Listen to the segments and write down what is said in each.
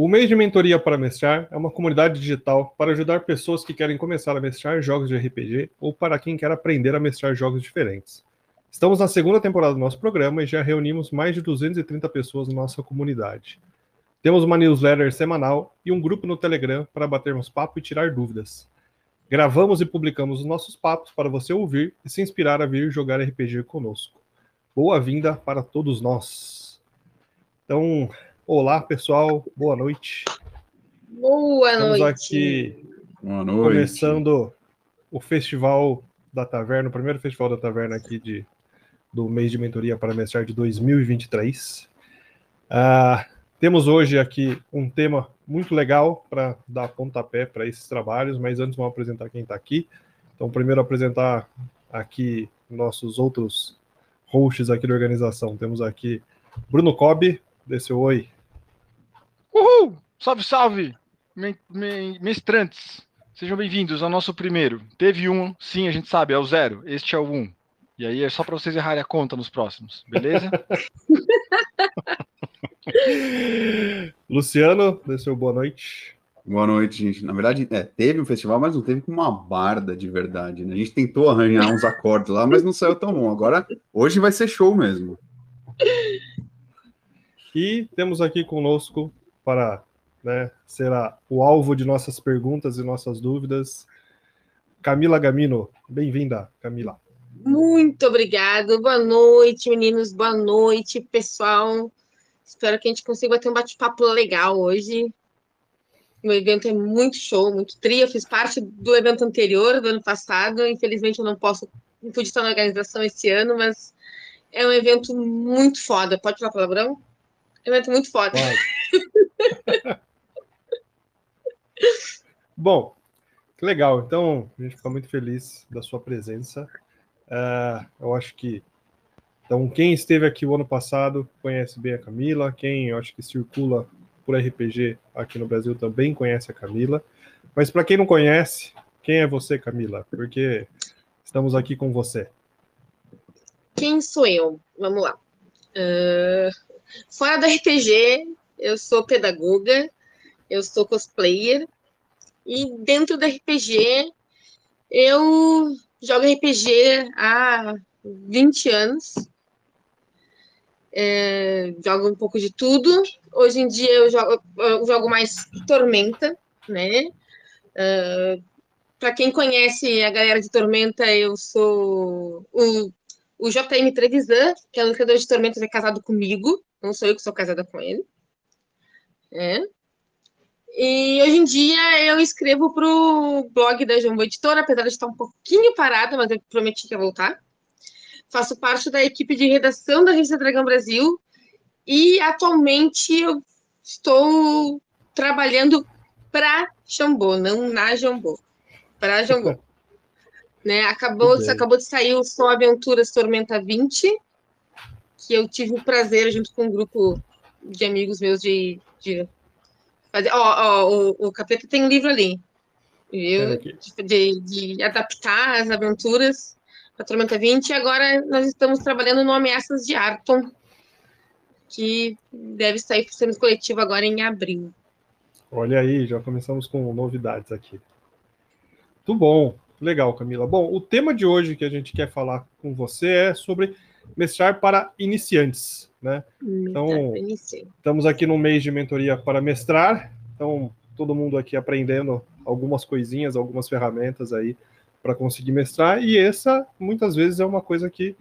O mês de mentoria para mestrar é uma comunidade digital para ajudar pessoas que querem começar a mestrar jogos de RPG ou para quem quer aprender a mestrar jogos diferentes. Estamos na segunda temporada do nosso programa e já reunimos mais de 230 pessoas na nossa comunidade. Temos uma newsletter semanal e um grupo no Telegram para batermos papo e tirar dúvidas. Gravamos e publicamos os nossos papos para você ouvir e se inspirar a vir jogar RPG conosco. Boa-vinda para todos nós. Então, Olá, pessoal. Boa noite. Boa Estamos noite. aqui Boa noite. começando o Festival da Taverna, o primeiro Festival da Taverna aqui de, do mês de mentoria para mestrar de 2023. Ah, temos hoje aqui um tema muito legal para dar pontapé para esses trabalhos, mas antes vamos apresentar quem está aqui. Então, primeiro apresentar aqui nossos outros hosts aqui da organização. Temos aqui Bruno Cobb, seu oi. Uhul! Salve, salve! Me- me- Mestrantes, sejam bem-vindos ao nosso primeiro. Teve um, sim, a gente sabe, é o zero. Este é o um. E aí é só para vocês errarem a conta nos próximos, beleza? Luciano, dê seu boa noite. Boa noite, gente. Na verdade, é, teve um festival, mas não teve com uma barda de verdade, né? A gente tentou arranjar uns acordes lá, mas não saiu tão bom. Agora, hoje vai ser show mesmo. E temos aqui conosco para né, ser o alvo de nossas perguntas e nossas dúvidas, Camila Gamino. Bem-vinda, Camila. Muito obrigado. Boa noite, meninos. Boa noite, pessoal. Espero que a gente consiga ter um bate-papo legal hoje. O evento é muito show, muito tri. Eu fiz parte do evento anterior, do ano passado. Infelizmente, eu não posso, não pude estar na organização esse ano, mas é um evento muito foda. Pode falar palavrão? É um evento muito foda. Vai. Bom, que legal. Então, a gente fica muito feliz da sua presença. Ah, eu acho que. Então, quem esteve aqui o ano passado conhece bem a Camila. Quem eu acho que circula por RPG aqui no Brasil também conhece a Camila. Mas para quem não conhece, quem é você, Camila? Porque estamos aqui com você. Quem sou eu? Vamos lá. Ah, fora do RPG, eu sou pedagoga, eu sou cosplayer, e dentro do RPG, eu jogo RPG há 20 anos. É, jogo um pouco de tudo. Hoje em dia eu jogo, eu jogo mais Tormenta, né? Para quem conhece a galera de Tormenta, eu sou o o JM Trevisan, que é o criador de Tormentas, é casado comigo. Não sou eu que sou casada com ele. É. E hoje em dia eu escrevo para o blog da Jumbo Editora, apesar de estar um pouquinho parada, mas eu prometi que ia voltar. Faço parte da equipe de redação da Revista Dragão Brasil e atualmente eu estou trabalhando para Jambô, não na Jambô, para Jambô. Né? Acabou, bem. acabou de sair o Só Aventuras Tormenta 20, que eu tive o prazer, junto com um grupo de amigos meus, de, de fazer. Ó, ó, o, o Capeta tem um livro ali, viu? De, de adaptar as aventuras para Tormenta 20, e agora nós estamos trabalhando no Ameaças de Arton, que deve sair para o serviço coletivo agora em abril. Olha aí, já começamos com novidades aqui. Muito bom, legal, Camila. Bom, o tema de hoje que a gente quer falar com você é sobre mestrar para iniciantes, né? Então-. Estamos aqui no mês de mentoria para mestrar, então todo mundo aqui aprendendo algumas coisinhas, algumas ferramentas aí para conseguir mestrar, e essa muitas vezes é uma coisa que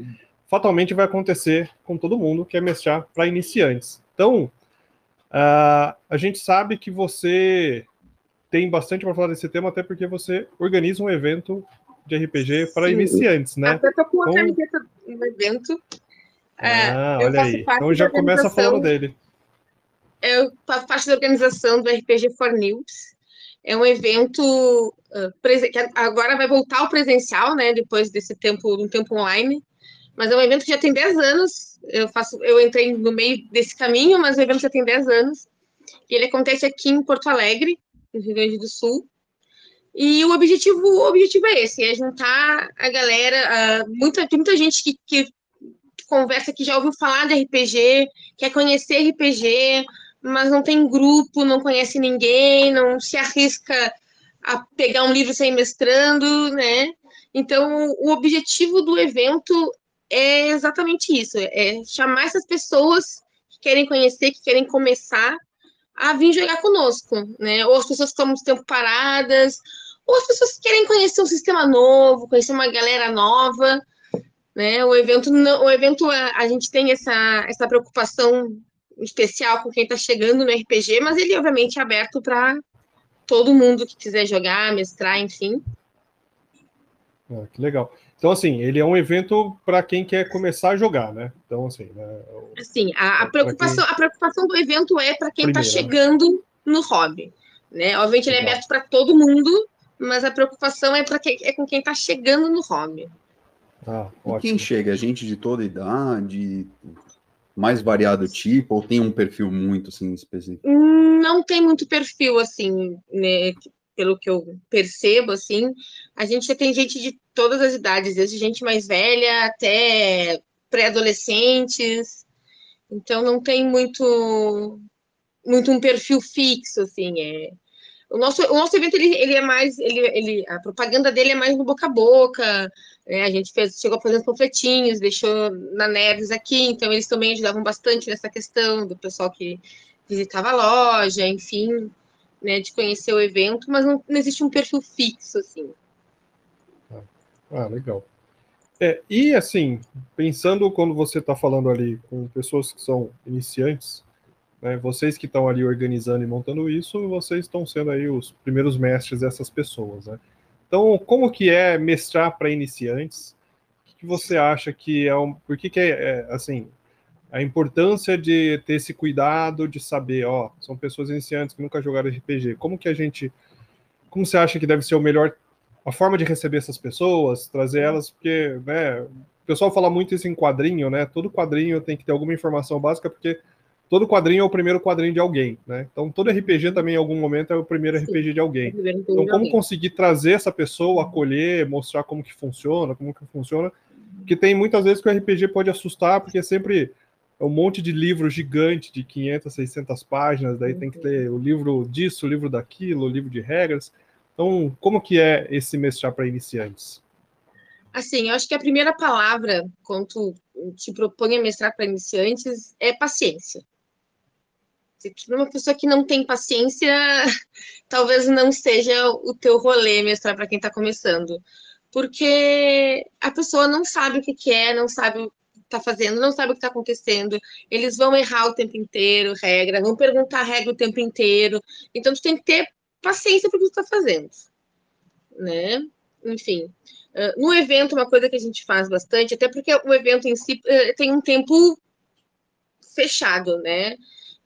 fatalmente vai acontecer com todo mundo, que é mestrar para iniciantes. Então, ah, a gente sabe que você tem bastante para falar desse tema, até porque você organiza um evento de RPG para Sim. iniciantes, né? Até tô com a Então- camiseta no evento. É, ah, eu olha aí. Então já começa falando dele. Eu faço parte da organização do RPG for News. É um evento que agora vai voltar ao presencial, né? Depois desse tempo, um tempo online. Mas é um evento que já tem 10 anos. Eu faço, eu entrei no meio desse caminho, mas o evento já tem 10 anos. E ele acontece aqui em Porto Alegre, no Rio Grande do Sul. E o objetivo, o objetivo é esse, é juntar a galera, ah, muita, muita gente que, que conversa que já ouviu falar de RPG, quer conhecer RPG, mas não tem grupo, não conhece ninguém, não se arrisca a pegar um livro sem mestrando, né? Então, o objetivo do evento é exatamente isso: é chamar essas pessoas que querem conhecer, que querem começar a vir jogar conosco, né? Ou as pessoas que estão muito tempo paradas, ou as pessoas que querem conhecer um sistema novo, conhecer uma galera nova, né? O evento, não, o evento a, a gente tem essa, essa preocupação especial com quem está chegando no RPG, mas ele obviamente é aberto para todo mundo que quiser jogar, mestrar, enfim. Ah, que legal. Então, assim, ele é um evento para quem quer começar a jogar, né? Então, assim, né, assim a, a preocupação, quem... a preocupação do evento é para quem está chegando né? no hobby. Né? Obviamente, ele é aberto para todo mundo, mas a preocupação é, para é com quem está chegando no hobby. Ah, e quem chega? Gente de toda idade, mais variado tipo, ou tem um perfil muito assim específico? Não tem muito perfil assim, né? pelo que eu percebo, assim, a gente tem gente de todas as idades, desde gente mais velha até pré-adolescentes. Então não tem muito muito um perfil fixo, assim, é. O nosso, o nosso evento ele, ele é mais, ele, ele, a propaganda dele é mais no boca a boca. Né? A gente fez, chegou a fazer uns panfletinhos, deixou na Nerds aqui, então eles também ajudavam bastante nessa questão do pessoal que visitava a loja, enfim né, de conhecer o evento, mas não, não existe um perfil fixo, assim. Ah, ah legal. É, e assim, pensando quando você está falando ali com pessoas que são iniciantes, né, vocês que estão ali organizando e montando isso, vocês estão sendo aí os primeiros mestres dessas pessoas, né? Então, como que é mestrar para iniciantes? O que, que, você acha que é um... Por que que é, é assim, a importância de ter esse cuidado de saber, ó, são pessoas iniciantes que nunca jogaram RPG. Como que a gente, como você acha que deve ser o melhor, a forma de receber essas pessoas, trazer elas, porque, né, o pessoal fala muito isso em quadrinho, né? Todo quadrinho tem que ter alguma informação básica, porque todo quadrinho é o primeiro quadrinho de alguém, né? Então todo RPG também em algum momento é o primeiro RPG de alguém. Então como conseguir trazer essa pessoa, acolher, mostrar como que funciona, como que funciona, que tem muitas vezes que o RPG pode assustar, porque sempre é um monte de livro gigante de 500, 600 páginas, daí tem que ter o livro disso, o livro daquilo, o livro de regras. Então, como que é esse mestrar para iniciantes? Assim, eu acho que a primeira palavra, quando tu te propõe a mestrar para iniciantes, é paciência. Se tu é uma pessoa que não tem paciência, talvez não seja o teu rolê mestrar para quem está começando. Porque a pessoa não sabe o que quer, não sabe está fazendo, não sabe o que está acontecendo, eles vão errar o tempo inteiro, regra, vão perguntar regra o tempo inteiro. Então, tu tem que ter paciência para o que tu está fazendo. Né? Enfim. No evento, uma coisa que a gente faz bastante, até porque o evento em si uh, tem um tempo fechado, né?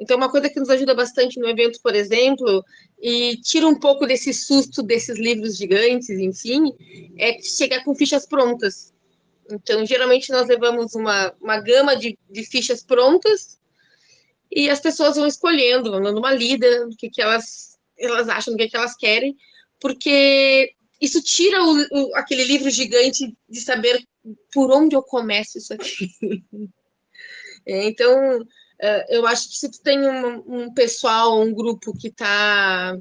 Então, uma coisa que nos ajuda bastante no evento, por exemplo, e tira um pouco desse susto desses livros gigantes, enfim, é chegar com fichas prontas. Então, geralmente, nós levamos uma, uma gama de, de fichas prontas e as pessoas vão escolhendo, vão dando uma lida, o que, que elas, elas acham, o que, que elas querem, porque isso tira o, o, aquele livro gigante de saber por onde eu começo isso aqui. é, então, eu acho que se tu tem um, um pessoal, um grupo que está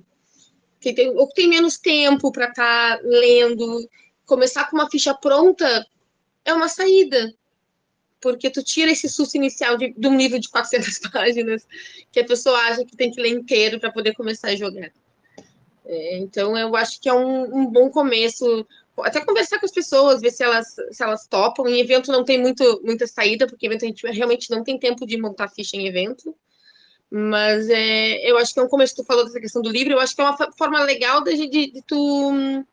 que tem, ou que tem menos tempo para estar tá lendo, começar com uma ficha pronta é uma saída, porque tu tira esse susto inicial de, de um livro de 400 páginas que a pessoa acha que tem que ler inteiro para poder começar a jogar. É, então, eu acho que é um, um, bom começo. Até conversar com as pessoas, ver se elas, se elas topam. Em evento não tem muito, muita saída, porque evento a gente realmente não tem tempo de montar ficha em evento. Mas é, eu acho que é um começo. Tu falou dessa questão do livro, eu acho que é uma forma legal de, de, de tu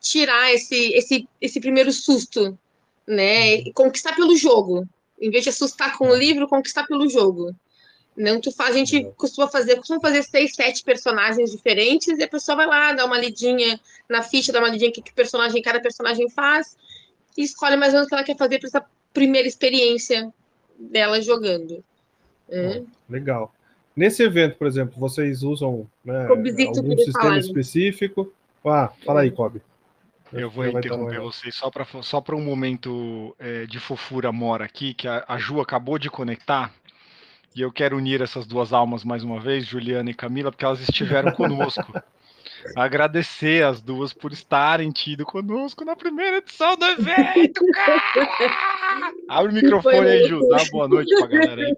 tirar esse, esse, esse primeiro susto, né? E conquistar pelo jogo. Em vez de assustar com o livro, conquistar pelo jogo. Não tu faz, a gente costuma fazer, costuma fazer seis, sete personagens diferentes, e a pessoa vai lá, dá uma lidinha na ficha, dá uma lidinha que, que personagem, cada personagem faz, e escolhe mais ou menos o que ela quer fazer para essa primeira experiência dela jogando. É. legal. Nesse evento, por exemplo, vocês usam né, algum sistema falar, específico? Ah, fala aí, Kobe. Eu vou interromper vocês só para só um momento é, de fofura mora aqui, que a, a Ju acabou de conectar. E eu quero unir essas duas almas mais uma vez, Juliana e Camila, porque elas estiveram conosco. Agradecer as duas por estarem tido conosco na primeira edição do evento, cara! Abre o microfone aí, Ju. Dá uma boa noite pra galera aí.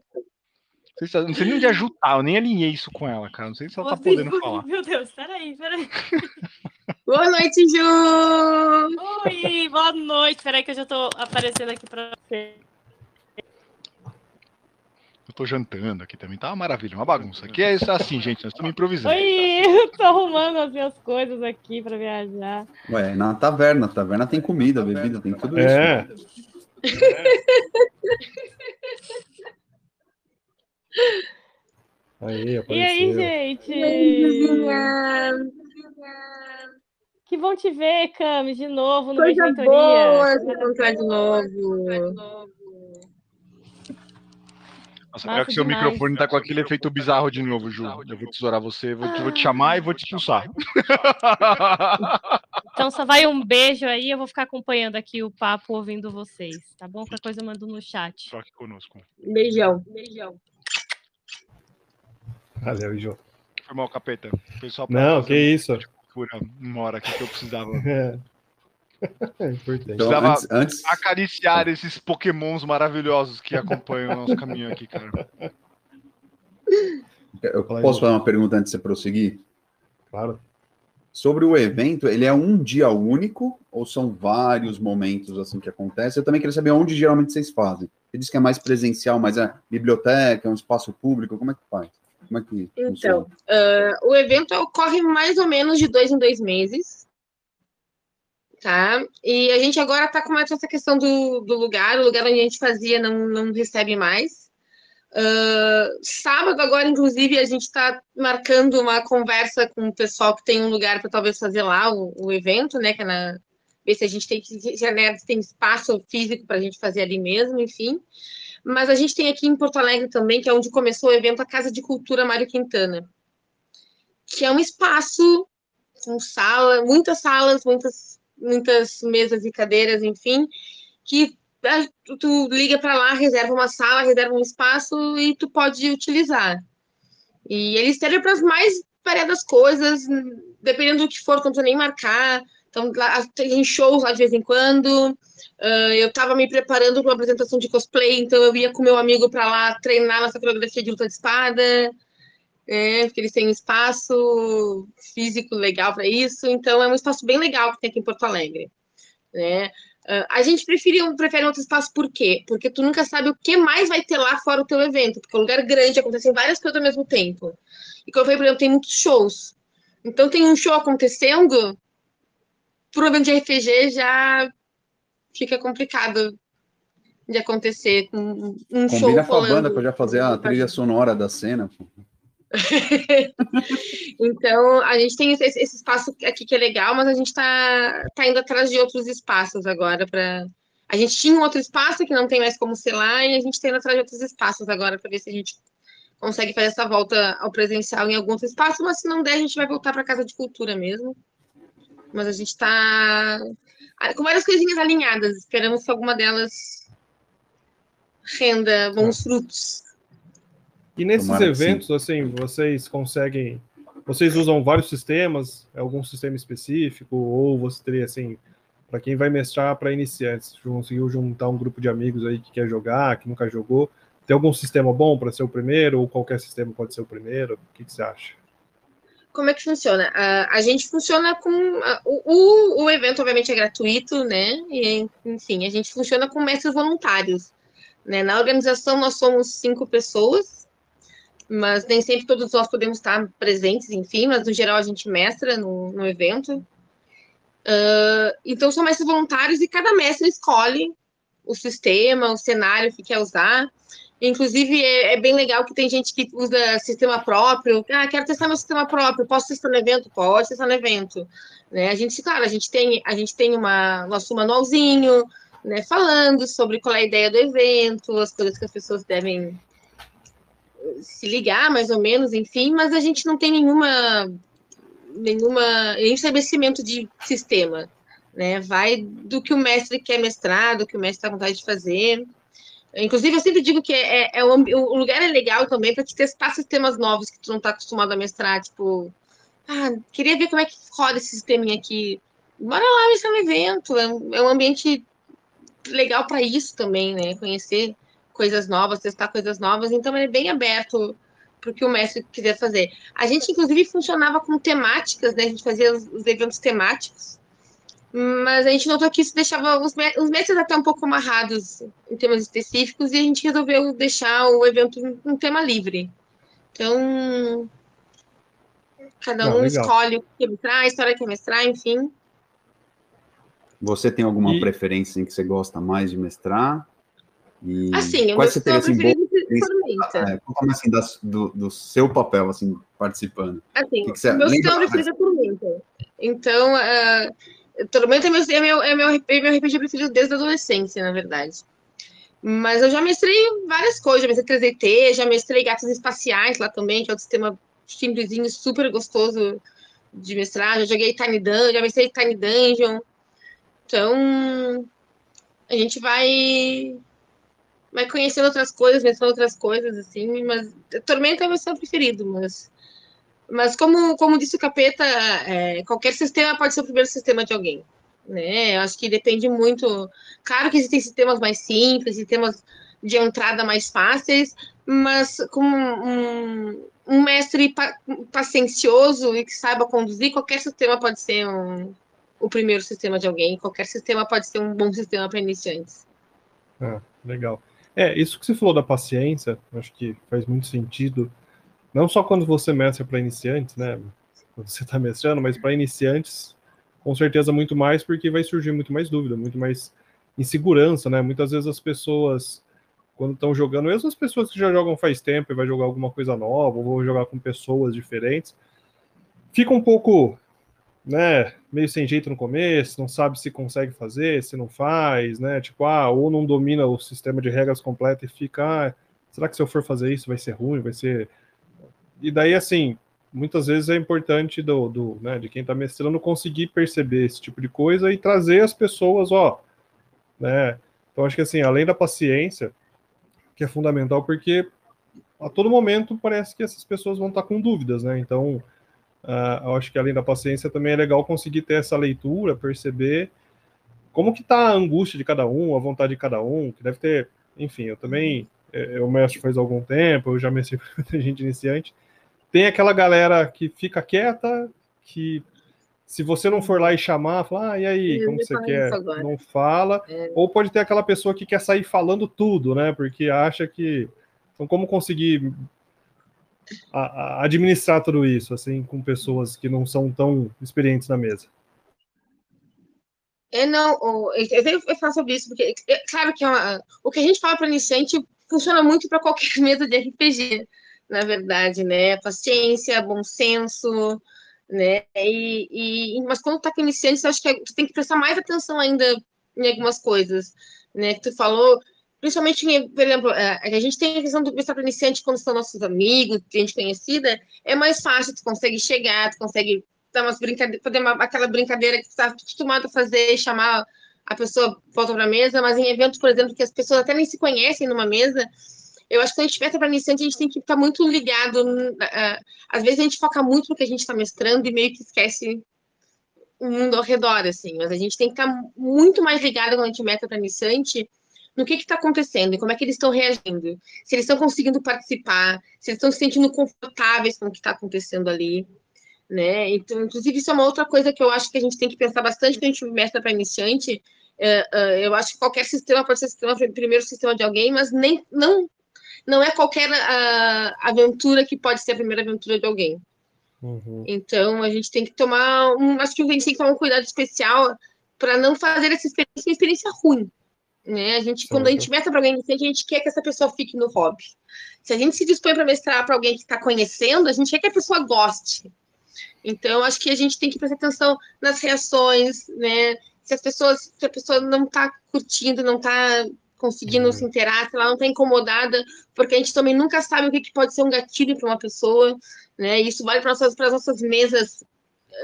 Não sei, se, não sei nem onde a Ju tá, eu nem alinhei isso com ela, cara. Não sei se ela tá podendo falar. Meu Deus, peraí, peraí. Boa noite, Ju! Oi, boa noite. Peraí que eu já tô aparecendo aqui pra você. Tô jantando aqui também. Tá uma maravilha, uma bagunça. Aqui é isso assim, gente. Nós estamos improvisando. Oi, eu tô arrumando as minhas coisas aqui pra viajar. Ué, na taverna. A taverna tem comida, bebida, tem tudo isso. É. Aí, E aí, gente? Que bom te ver, Camis, de novo no Coisa de boa de novo. Nossa, pior que seu demais. microfone tá com aquele efeito bizarro de novo, Ju. Eu vou tesourar você, vou te, vou te chamar e vou te expulsar. Então só vai um beijo aí, eu vou ficar acompanhando aqui o papo, ouvindo vocês, tá bom? Qualquer coisa eu mando no chat. Só aqui conosco. Beijão. Beijão. Valeu, Ju. Foi mal, capeta. Foi só pra Não, que isso. Uma hora aqui que eu precisava É. É importante. Então, Precisava antes, antes, acariciar esses pokémons maravilhosos que acompanham o nosso caminho aqui, cara. eu posso fazer uma pergunta antes de você prosseguir? Claro. Sobre o evento, ele é um dia único ou são vários momentos assim que acontece? Eu também queria saber onde geralmente vocês fazem. Você disse que é mais presencial, mas é biblioteca, é um espaço público, como é que faz? Como é que Então, ah, o evento ocorre mais ou menos de dois em dois meses. Tá? E a gente agora está com mais essa questão do, do lugar, o lugar onde a gente fazia não, não recebe mais. Ah, sábado, agora, inclusive, a gente está marcando uma conversa com o pessoal que tem um lugar para talvez fazer lá o, o evento, né? Que é na, ver se a gente tem, se tem espaço físico para a gente fazer ali mesmo, enfim. Mas a gente tem aqui em Porto Alegre também, que é onde começou o evento, a Casa de Cultura Mário Quintana, que é um espaço com sala, muitas salas, muitas, muitas mesas e cadeiras, enfim, que tu, tu liga para lá, reserva uma sala, reserva um espaço e tu pode utilizar. E eles servem para as mais variadas coisas, dependendo do que for, não precisa nem marcar. Então, lá, tem shows lá de vez em quando. Uh, eu estava me preparando para uma apresentação de cosplay, então eu ia com meu amigo para lá treinar nossa coreografia de luta de espada, é, porque eles têm um espaço físico legal para isso, então é um espaço bem legal que tem aqui em Porto Alegre. Né? Uh, a gente prefere, prefere outro espaço por quê? Porque tu nunca sabe o que mais vai ter lá fora o teu evento, porque é um lugar grande, acontecem várias coisas ao mesmo tempo. E como eu falei, por exemplo, tem muitos shows. Então tem um show acontecendo, para o evento de RPG já fica complicado de acontecer um, um show Combina com a banda para já fazer a trilha sonora da cena. então, a gente tem esse, esse espaço aqui que é legal, mas a gente está tá indo atrás de outros espaços agora para. A gente tinha um outro espaço que não tem mais como ser lá, e a gente está indo atrás de outros espaços agora para ver se a gente consegue fazer essa volta ao presencial em alguns espaços, mas se não der, a gente vai voltar para a Casa de Cultura mesmo. Mas a gente está com várias coisinhas alinhadas, esperamos que alguma delas renda bons frutos. E nesses Tomara eventos, assim, vocês conseguem. Vocês usam vários sistemas, algum sistema específico, ou você teria, assim, para quem vai mestrar para iniciantes, conseguiu juntar um grupo de amigos aí que quer jogar, que nunca jogou, tem algum sistema bom para ser o primeiro, ou qualquer sistema pode ser o primeiro? O que, que você acha? Como é que funciona? A, a gente funciona com. a- o, o evento, obviamente, é gratuito, né? E, enfim, a gente funciona com mestres voluntários. Né? Na organização, nós somos cinco pessoas, mas nem sempre todos nós podemos estar presentes, enfim, mas no geral a gente mestra no, no evento. Ah, então, são mestres voluntários e cada mestre escolhe o sistema, o cenário que quer usar. Inclusive, é, é bem legal que tem gente que usa sistema próprio. Ah, quero testar meu sistema próprio. Posso testar no evento? Pode testar no evento. Né? A gente, claro, a gente tem, a gente tem uma, nosso manualzinho, né, falando sobre qual é a ideia do evento, as coisas que as pessoas devem se ligar, mais ou menos, enfim, mas a gente não tem nenhuma, nenhuma, nenhum estabelecimento de sistema. Né? Vai do que o mestre quer mestrar, do que o mestre está com vontade de fazer. Inclusive, eu sempre digo que é, é o, o, lugar é legal também para te testar sistemas novos que tu não está acostumado a mestrar. Tipo, ah, queria ver como é que roda esse sisteminha aqui. Bora lá mestrar um evento. É é um ambiente legal para isso também, né? Conhecer coisas novas, testar coisas novas. Então, ele é bem aberto para o que o mestre quiser fazer. A gente, inclusive, funcionava com temáticas, né? A gente fazia os, os eventos temáticos. Mas a gente notou que isso deixava os, os mestres até um pouco amarrados em temas específicos e a gente resolveu deixar o evento um tema livre. Então, cada um Não, escolhe o que quer mestrar, a história que quer mestrar, enfim. Você tem alguma e... preferência em que você gosta mais de mestrar? E assim, quais você teria assim, Tormenta. É, como assim, das, do, do, seu papel, assim, participando? Assim, que que você, meu sistema preferido é Tormenta. Então, uh, Tormenta é meu, é meu, é meu, é meu RPG preferido desde a adolescência, na verdade. Mas eu já mestrei várias coisas, já mestrei 3DT, já mestrei gatos espaciais lá também, que é um sistema simplesinho, super gostoso de mestrar. Já joguei Tiny Dungeon, já mestrei Tiny Dungeon. Então, a gente vai vai conhecendo outras coisas, mestrando outras coisas, assim, mas Tormenta é meu sistema preferido, mas mas como, como disse o Capeta, é, qualquer sistema pode ser o primeiro sistema de alguém. Né? Eu acho que depende muito. Claro que existem sistemas mais simples, sistemas de entrada mais fáceis, mas como um, um mestre pa paciencioso e que saiba conduzir, qualquer sistema pode ser um, o primeiro sistema de alguém, qualquer sistema pode ser um bom sistema para iniciantes. Ah, legal. É, isso que você falou da paciência, acho que faz muito sentido. Não só quando você mestra para iniciantes, né? Quando você está mestrando, mas para iniciantes, com certeza muito mais, porque vai surgir muito mais dúvida, muito mais insegurança, né? Muitas vezes as pessoas, quando estão jogando, mesmo as pessoas que já jogam faz tempo e vai jogar alguma coisa nova, ou vão jogar com pessoas diferentes, fica um pouco, né, meio sem jeito no começo, não sabe se consegue fazer, se não faz, né? Tipo, ah, ou não domina o sistema de regras completo e fica, ah, será que se eu for fazer isso vai ser ruim, vai ser e daí, assim, muitas vezes é importante do, do né, de quem está mestrando conseguir perceber esse tipo de coisa e trazer as pessoas, ó, né? Então, acho que assim, além da paciência, que é fundamental, porque a todo momento parece que essas pessoas vão estar com dúvidas, né? Então, uh, eu acho que além da paciência também é legal conseguir ter essa leitura, perceber como que está a angústia de cada um, a vontade de cada um, que deve ter, enfim, eu também, eh, eu mestro faz algum tempo, eu já mestrei com muita gente iniciante, tem aquela galera que fica quieta, que se você não for lá e chamar, falar, ah, e aí, como você quer? Não fala. É. Ou pode ter aquela pessoa que quer sair falando tudo, né? Porque acha que. Então, como conseguir a, a administrar tudo isso, assim, com pessoas que não são tão experientes na mesa? É, não, eu tenho que falar sobre isso, porque, é, claro que é uma, o que a gente fala para iniciante funciona muito para qualquer mesa de RPG na verdade, né? Paciência, bom senso, né? E, e mas quando tá com iniciante, eu acho que tu tem que prestar mais atenção ainda em algumas coisas, né? Que tu falou, principalmente, por exemplo, é, a gente tem a questão do prestar para iniciante quando são nossos amigos, gente conhecida, é mais fácil, tu consegue chegar, tu consegue dar umas brincadeiras, fazer uma, aquela brincadeira que tu tá acostumado a fazer, chamar a pessoa volta para a mesa, mas em eventos, por exemplo, que as pessoas até nem se conhecem numa mesa, eu acho que quando a gente meta para iniciante, a gente tem que estar muito ligado. Às vezes a gente foca muito no que a gente está mestrando e meio que esquece o mundo ao redor, assim. Mas a gente tem que estar muito mais ligado quando a gente meta para iniciante no que está acontecendo e como é que eles estão reagindo. Se eles estão conseguindo participar, se eles estão se sentindo confortáveis com o que está acontecendo ali. Né? Então, inclusive, isso é uma outra coisa que eu acho que a gente tem que pensar bastante quando a gente mestra para iniciante. Uh, uh, eu acho que qualquer sistema pode ser sistema, primeiro sistema de alguém, mas nem não não é qualquer uh, aventura que pode ser a primeira aventura de alguém. Uhum. Então, a gente tem que tomar um. Acho que a gente tem que tomar um cuidado especial para não fazer essa experiência uma experiência ruim. Né? A gente, quando a gente meta para alguém iniciante, a gente quer que essa pessoa fique no hobby. Se a gente se dispõe para mestrar para alguém que está conhecendo, a gente quer que a pessoa goste. Então, acho que a gente tem que prestar atenção nas reações, né? Se as pessoas, se a pessoa não está curtindo, não está conseguindo uhum. se interar, se ela não está incomodada, porque a gente também nunca sabe o que, que pode ser um gatilho para uma pessoa, né? Isso vale para nossas, as nossas mesas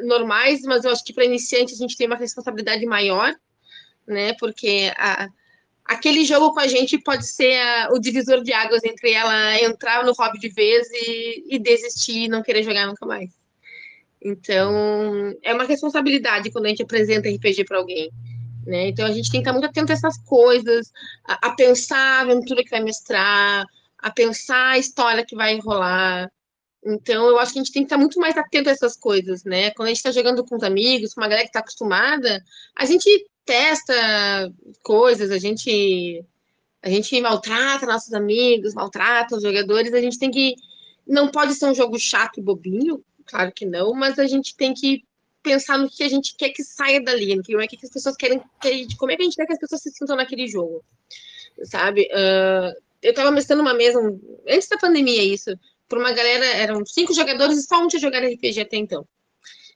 normais, mas eu acho que para iniciantes a gente tem uma responsabilidade maior, né? Porque a, aquele jogo com a gente pode ser a, o divisor de águas entre ela entrar no hobby de vez e, e desistir e não querer jogar nunca mais. Então, é uma responsabilidade quando a gente apresenta RPG para alguém. Né? Então, a gente tem que estar muito atento a essas coisas, a, a pensar a aventura que vai mestrar, a pensar a história que vai enrolar. Então, eu acho que a gente tem que estar muito mais atento a essas coisas, né? Quando a gente está jogando com os amigos, com uma galera que está acostumada, a gente testa coisas, a gente a gente maltrata nossos amigos, maltrata os jogadores, a gente tem que não pode ser um jogo chato e bobinho, claro que não, mas a gente tem que pensar no que a gente quer que saia dali, no que, é que as pessoas querem, como é que a gente quer que as pessoas se sintam naquele jogo, sabe? Uh, eu estava mestrando uma mesa, antes da pandemia isso, por uma galera, eram cinco jogadores e só um tinha jogado RPG até então.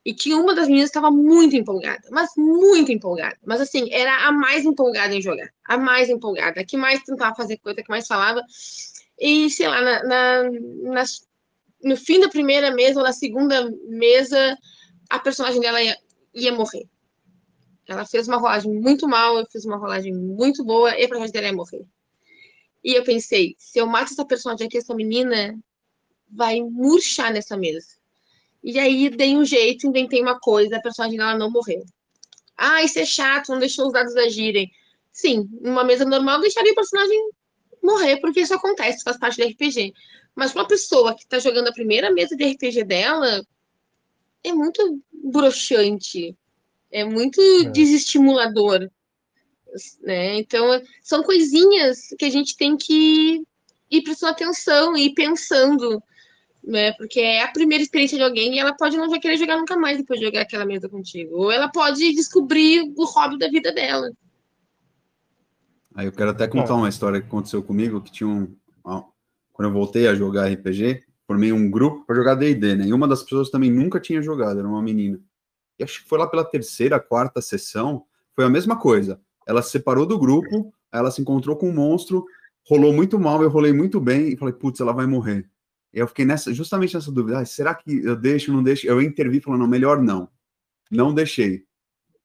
E tinha uma das meninas que estava muito empolgada, mas muito empolgada. Mas assim, era a mais empolgada em jogar, a mais empolgada, a que mais tentava fazer coisa, a que mais falava. E, sei lá, na, na, nas no fim da primeira mesa ou na segunda mesa, a personagem dela ia, ia morrer. Ela fez uma rolagem muito mal, eu fiz uma rolagem muito boa, e a personagem dela ia morrer. E eu pensei, se eu mato essa personagem aqui, essa menina vai murchar nessa mesa. E aí dei um jeito, inventei uma coisa, a personagem dela não morreu. Ah, isso é chato, não deixou os dados agirem. Sim, numa mesa normal, deixaria o personagem morrer, porque isso acontece, faz parte do RPG. Mas uma pessoa que está jogando a primeira mesa de RPG dela é muito broxante, é muito é. desestimulador. Né? Então, são coisinhas que a gente tem que ir prestando atenção e ir pensando, né? Porque é a primeira experiência de alguém e ela pode não querer jogar nunca mais depois de jogar aquela mesa contigo. Ou ela pode descobrir o hobby da vida dela. Aí eu quero até contar uma história que aconteceu comigo, que tinha um, quando eu voltei a jogar RPG, formei um grupo para jogar D&D, né? E uma das pessoas também nunca tinha jogado, era uma menina. E acho que foi lá pela terceira, quarta sessão, foi a mesma coisa. Ela se separou do grupo, ela se encontrou com um monstro, rolou muito mal, eu rolei muito bem e falei, putz, ela vai morrer. Eu fiquei nessa, justamente nessa dúvida, ah, será que eu deixo, não deixo? Eu intervi falando, não, melhor não. Não deixei.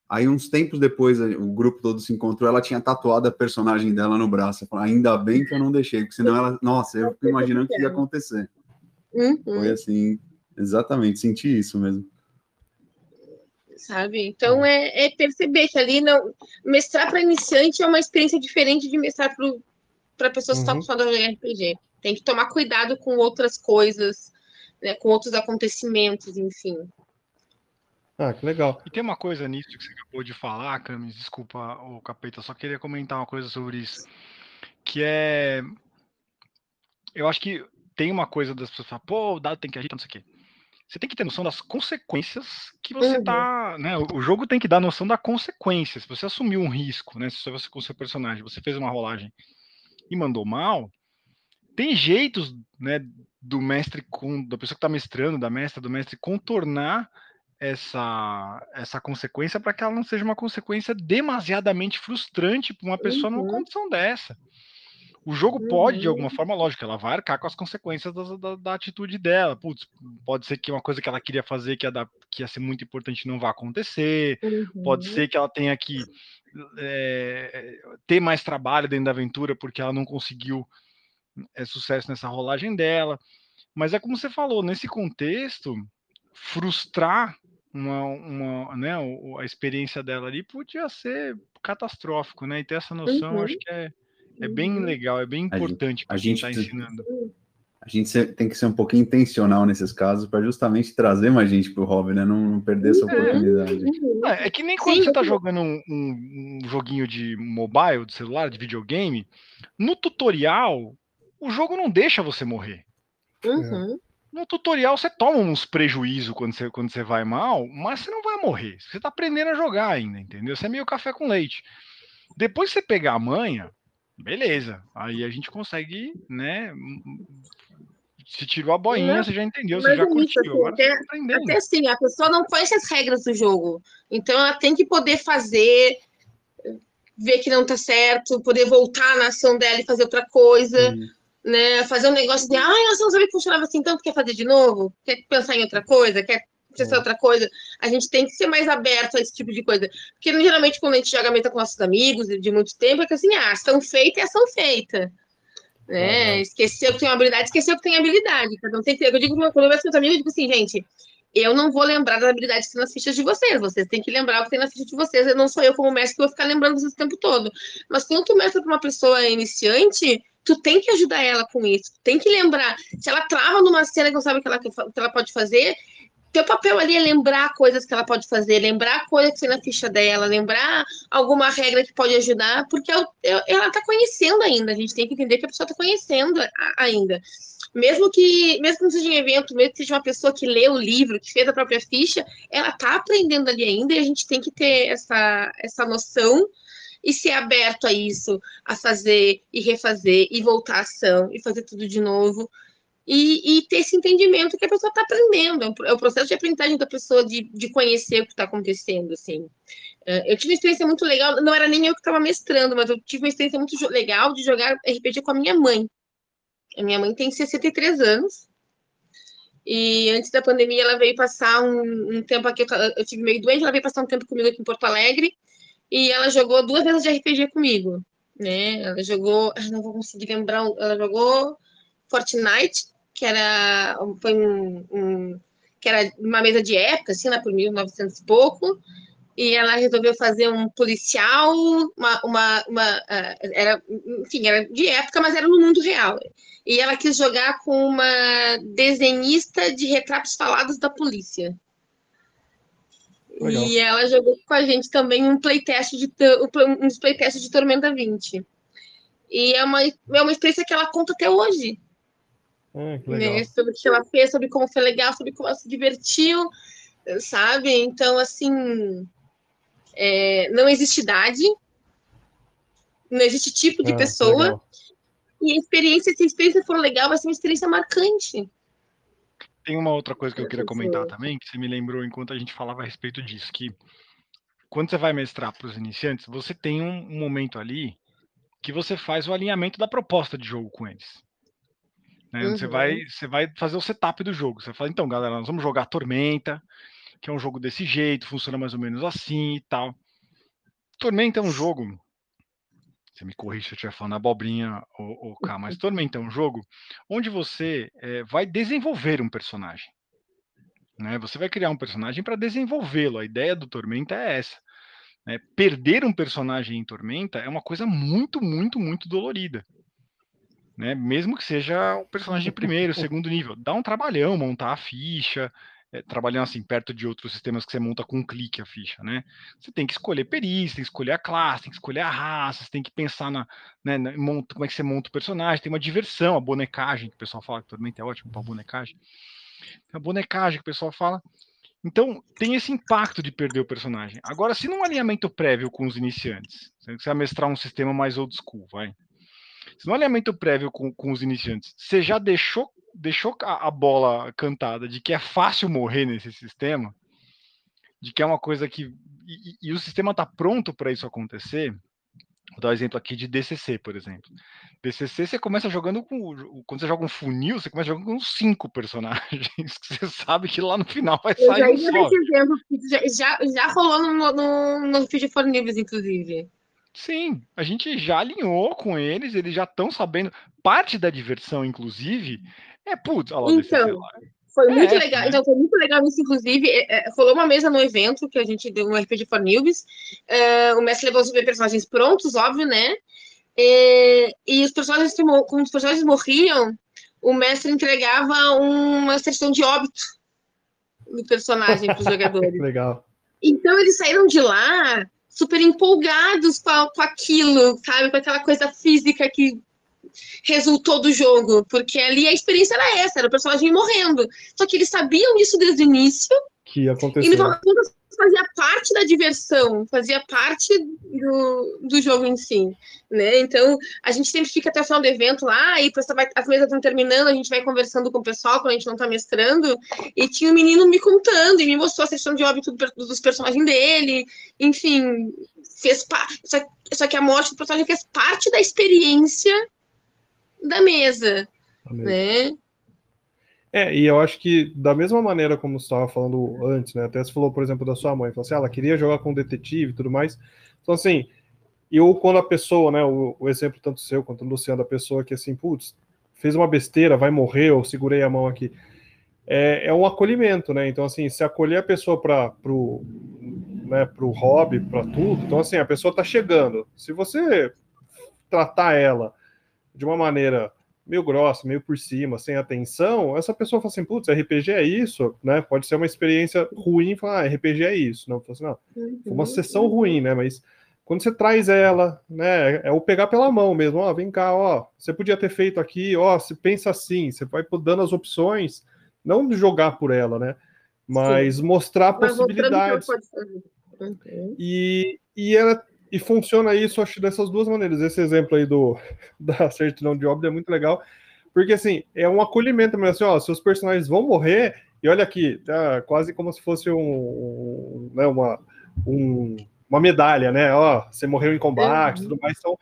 Aí, uns tempos depois, o grupo todo se encontrou, ela tinha tatuado a personagem dela no braço. Eu falei, ainda bem que eu não deixei, porque senão ela. Nossa, eu fico imaginando o que ia acontecer. Uhum. Foi assim, exatamente, senti isso mesmo. Sabe? Então é, é perceber que ali não. Mestrar para iniciante é uma experiência diferente de mestrar para pessoas uhum. que estão acostumadas a jogar RPG. Tem que tomar cuidado com outras coisas, né, com outros acontecimentos, enfim. Ah, que legal. E tem uma coisa nisso que você acabou de falar, Camis, desculpa, o Capeta, só queria comentar uma coisa sobre isso. Que é. Eu acho que tem uma coisa das pessoas falar, pô, o dado tem que agir, não sei o quê. Você tem que ter noção das consequências que você uhum. tá. Né? O jogo tem que dar noção da consequência. Se você assumiu um risco, né? Se você com o seu personagem, você fez uma rolagem e mandou mal, tem jeitos, né, do mestre com da pessoa que está mestrando, da mestra, do mestre contornar essa, essa consequência para que ela não seja uma consequência demasiadamente frustrante para uma pessoa uhum. numa condição dessa. O jogo uhum. pode, de alguma uhum. forma, lógico, ela vai arcar com as consequências da, da, da, atitude dela. Putz, pode ser que uma coisa que ela queria fazer, que ia, dar, que ia ser muito importante, não vá acontecer. Uhum. Pode ser que ela tenha que é, ter mais trabalho dentro da aventura porque ela não conseguiu é, sucesso nessa rolagem dela. Mas é como você falou, nesse contexto, frustrar uma, uma, né, a experiência dela ali podia ser catastrófico, né? E ter essa noção, uhum. acho que é, é bem uhum. legal, é bem importante para quem está ensinando. A gente tem que ser um pouquinho intencional nesses casos para justamente trazer mais gente para o hobby, né? Não, não perder essa é. oportunidade. É, é, que nem quando Sim. você está jogando um, um, joguinho de mobile, de celular, de videogame, no tutorial, o jogo não deixa você morrer. Uhum no tutorial você toma uns prejuízos quando você, quando você vai mal, mas você não vai morrer. Você tá aprendendo a jogar ainda, entendeu? Você é meio café com leite. Depois você pegar a manha, beleza. Aí a gente consegue, né? Se tirou a boinha, não, você já entendeu, você já curtiu. Assim, até, tá até assim, a pessoa não conhece as regras do jogo. Então ela tem que poder fazer, ver que não tá certo, poder voltar na ação dela e fazer outra coisa. Hum né, fazer um negócio de, ai, nossa, não sabia que funcionava assim, tanto quer fazer de novo? Quer pensar em outra coisa? Quer precisa ser outra coisa. A gente tem que ser mais aberto a esse tipo de coisa. Porque geralmente, quando a gente joga meta com nossos amigos de muito tempo, é que assim, ah, ação feita é ação feita. Né? Uhum. Esqueceu que tem uma habilidade, esqueceu que tem habilidade. Cada um tem que ter. Eu digo, quando eu vejo com meus amigos, eu digo assim, gente, eu não vou lembrar das habilidades que tem nas fichas de vocês. Vocês têm que lembrar o que tem nas fichas de vocês. Eu não sou eu, como mestre, que vou ficar lembrando vocês o tempo todo. Mas quando tu mestra para uma pessoa iniciante, tu tem que ajudar ela com isso. Tu tem que lembrar. Se ela trava numa cena que não sabe o que ela, que ela pode fazer, teu papel ali é lembrar coisas que ela pode fazer, lembrar coisas que tem na ficha dela, lembrar alguma regra que pode ajudar, porque ela está conhecendo ainda. A gente tem que entender que a pessoa está conhecendo ainda. Mesmo que, mesmo que não seja em evento, mesmo que seja uma pessoa que lê o livro, que fez a própria ficha, ela está aprendendo ali ainda e a gente tem que ter essa, essa noção e ser aberto a isso, a fazer e refazer e voltar à ação e fazer tudo de novo e, e, ter esse entendimento que a pessoa está aprendendo. É, é o processo de aprendizagem da pessoa de, de conhecer o que está acontecendo, assim. Uh, eu tive uma experiência muito legal, não era nem eu que estava mestrando, mas eu tive uma experiência muito legal de jogar RPG com a minha mãe. A minha mãe tem 63 anos, e antes da pandemia ela veio passar um, um tempo aqui, eu tive meio doente, ela veio passar um tempo comigo aqui em Porto Alegre, e ela jogou duas vezes de RPG comigo, né? Ela jogou, não vou conseguir lembrar, ela jogou Fortnite que era, foi um, um, que era uma mesa de época, assim, lá por 1900 e pouco, e ela resolveu fazer um policial, uma, uma, uma uh, era, enfim, era de época, mas era no mundo real. E ela quis jogar com uma desenhista de retratos falados da polícia. Legal. E ela jogou com a gente também um playtest de um playtest de Tormenta 20. E é uma, é uma experiência que ela conta até hoje. Ah, né, sobre o que ela fez, sobre como foi legal, sobre como ela se divertiu, sabe? Então, assim, é, não existe idade, não existe tipo de ah, pessoa. Legal. E a experiência, se a experiência for legal, vai ser uma experiência marcante. Tem uma outra coisa que eu queria comentar também, que você me lembrou enquanto a gente falava a respeito disso, que quando você vai mestrar para os iniciantes, você tem um, um momento ali que você faz o alinhamento da proposta de jogo com eles. Né? Uhum. Você, vai, você vai fazer o setup do jogo. Você fala, então, galera, nós vamos jogar Tormenta, que é um jogo desse jeito, funciona mais ou menos assim e tal. Tormenta é um jogo. Você me corrige se eu estiver falando abobrinha ou, ou cá, mas Tormenta é um jogo onde você é, vai desenvolver um personagem. Né? Você vai criar um personagem para desenvolvê-lo. A ideia do Tormenta é essa. Né? Perder um personagem em Tormenta é uma coisa muito, muito, muito dolorida né? Mesmo que seja o personagem de primeiro, segundo nível, dá um trabalhão montar a ficha, é, trabalhando assim perto de outros sistemas que você monta com um clique a ficha, né? Você tem que escolher perícia, tem que escolher a classe, tem que escolher a raça, você tem que pensar na, né, na monta, como é que você monta o personagem, tem uma diversão, a bonecagem, que o pessoal fala que também é ótimo para bonecagem. A bonecagem que o pessoal fala. Então, tem esse impacto de perder o personagem. Agora, se num alinhamento prévio com os iniciantes, você vai mestrar um sistema mais old school, vai. Se no alinhamento prévio com, com os iniciantes, você já deixou, deixou a, a bola cantada de que é fácil morrer nesse sistema, de que é uma coisa que. E, e o sistema está pronto para isso acontecer. Vou dar um exemplo aqui de DCC, por exemplo. DCC você começa jogando com. Quando você joga um funil, você começa jogando com cinco personagens, que você sabe que lá no final vai sair Eu já um só. Já, já, já rolou no, no, no Feed for Níveis, inclusive. Sim, a gente já alinhou com eles, eles já estão sabendo. Parte da diversão, inclusive, é putz, olha lá, então, foi é muito essa, legal. Né? Então, foi muito legal isso, inclusive. É, é, rolou uma mesa no evento que a gente deu um RPG for Newbies. É, o mestre levou os personagens prontos, óbvio, né? E, e os personagens, como os personagens morriam, o mestre entregava uma sessão de óbito do personagem para os jogadores. legal. Então, eles saíram de lá super empolgados com, a, com aquilo, sabe? Com aquela coisa física que resultou do jogo, porque ali a experiência era essa, era o personagem morrendo. Só que eles sabiam isso desde o início. Que aconteceu. E no fazia parte da diversão, fazia parte do, do jogo em si, né? Então, a gente sempre fica até o final do evento lá, e vai, as mesas estão terminando, a gente vai conversando com o pessoal quando a gente não está mestrando, e tinha um menino me contando, e me mostrou a sessão de óbito dos personagens dele, enfim, fez parte, só, só que a morte do personagem fez parte da experiência da mesa, né? É, e eu acho que da mesma maneira como você estava falando antes, né? Até você falou, por exemplo, da sua mãe, falou assim, ah, ela queria jogar com detetive e tudo mais. Então, assim, eu quando a pessoa, né, o, o exemplo tanto seu quanto do Luciano, da pessoa que assim, putz, fez uma besteira, vai morrer, eu segurei a mão aqui. É, é um acolhimento, né? Então, assim, se acolher a pessoa para pro, né, pro hobby, para tudo, então, assim, a pessoa está chegando. Se você tratar ela de uma maneira meio grossa, meio por cima, sem atenção, essa pessoa fala assim, putz, RPG é isso, né? Pode ser uma experiência ruim, falar, ah, RPG é isso. Não, assim, não, uhum. foi uma sessão ruim, né? Mas quando você traz ela, né? É o pegar pela mão mesmo, ó, vem cá, ó, você podia ter feito aqui, ó, se pensa assim, você vai dando as opções, não jogar por ela, né? Mas Sim. mostrar Mas possibilidades. Uhum. E, e ela e funciona isso, acho, dessas duas maneiras. Esse exemplo aí do, da certidão de óbito é muito legal, porque, assim, é um acolhimento, mas assim, ó, seus personagens vão morrer, e olha aqui, tá quase como se fosse um, um né, uma, um, uma medalha, né? Ó, você morreu em combate, uhum. tudo mais. Então,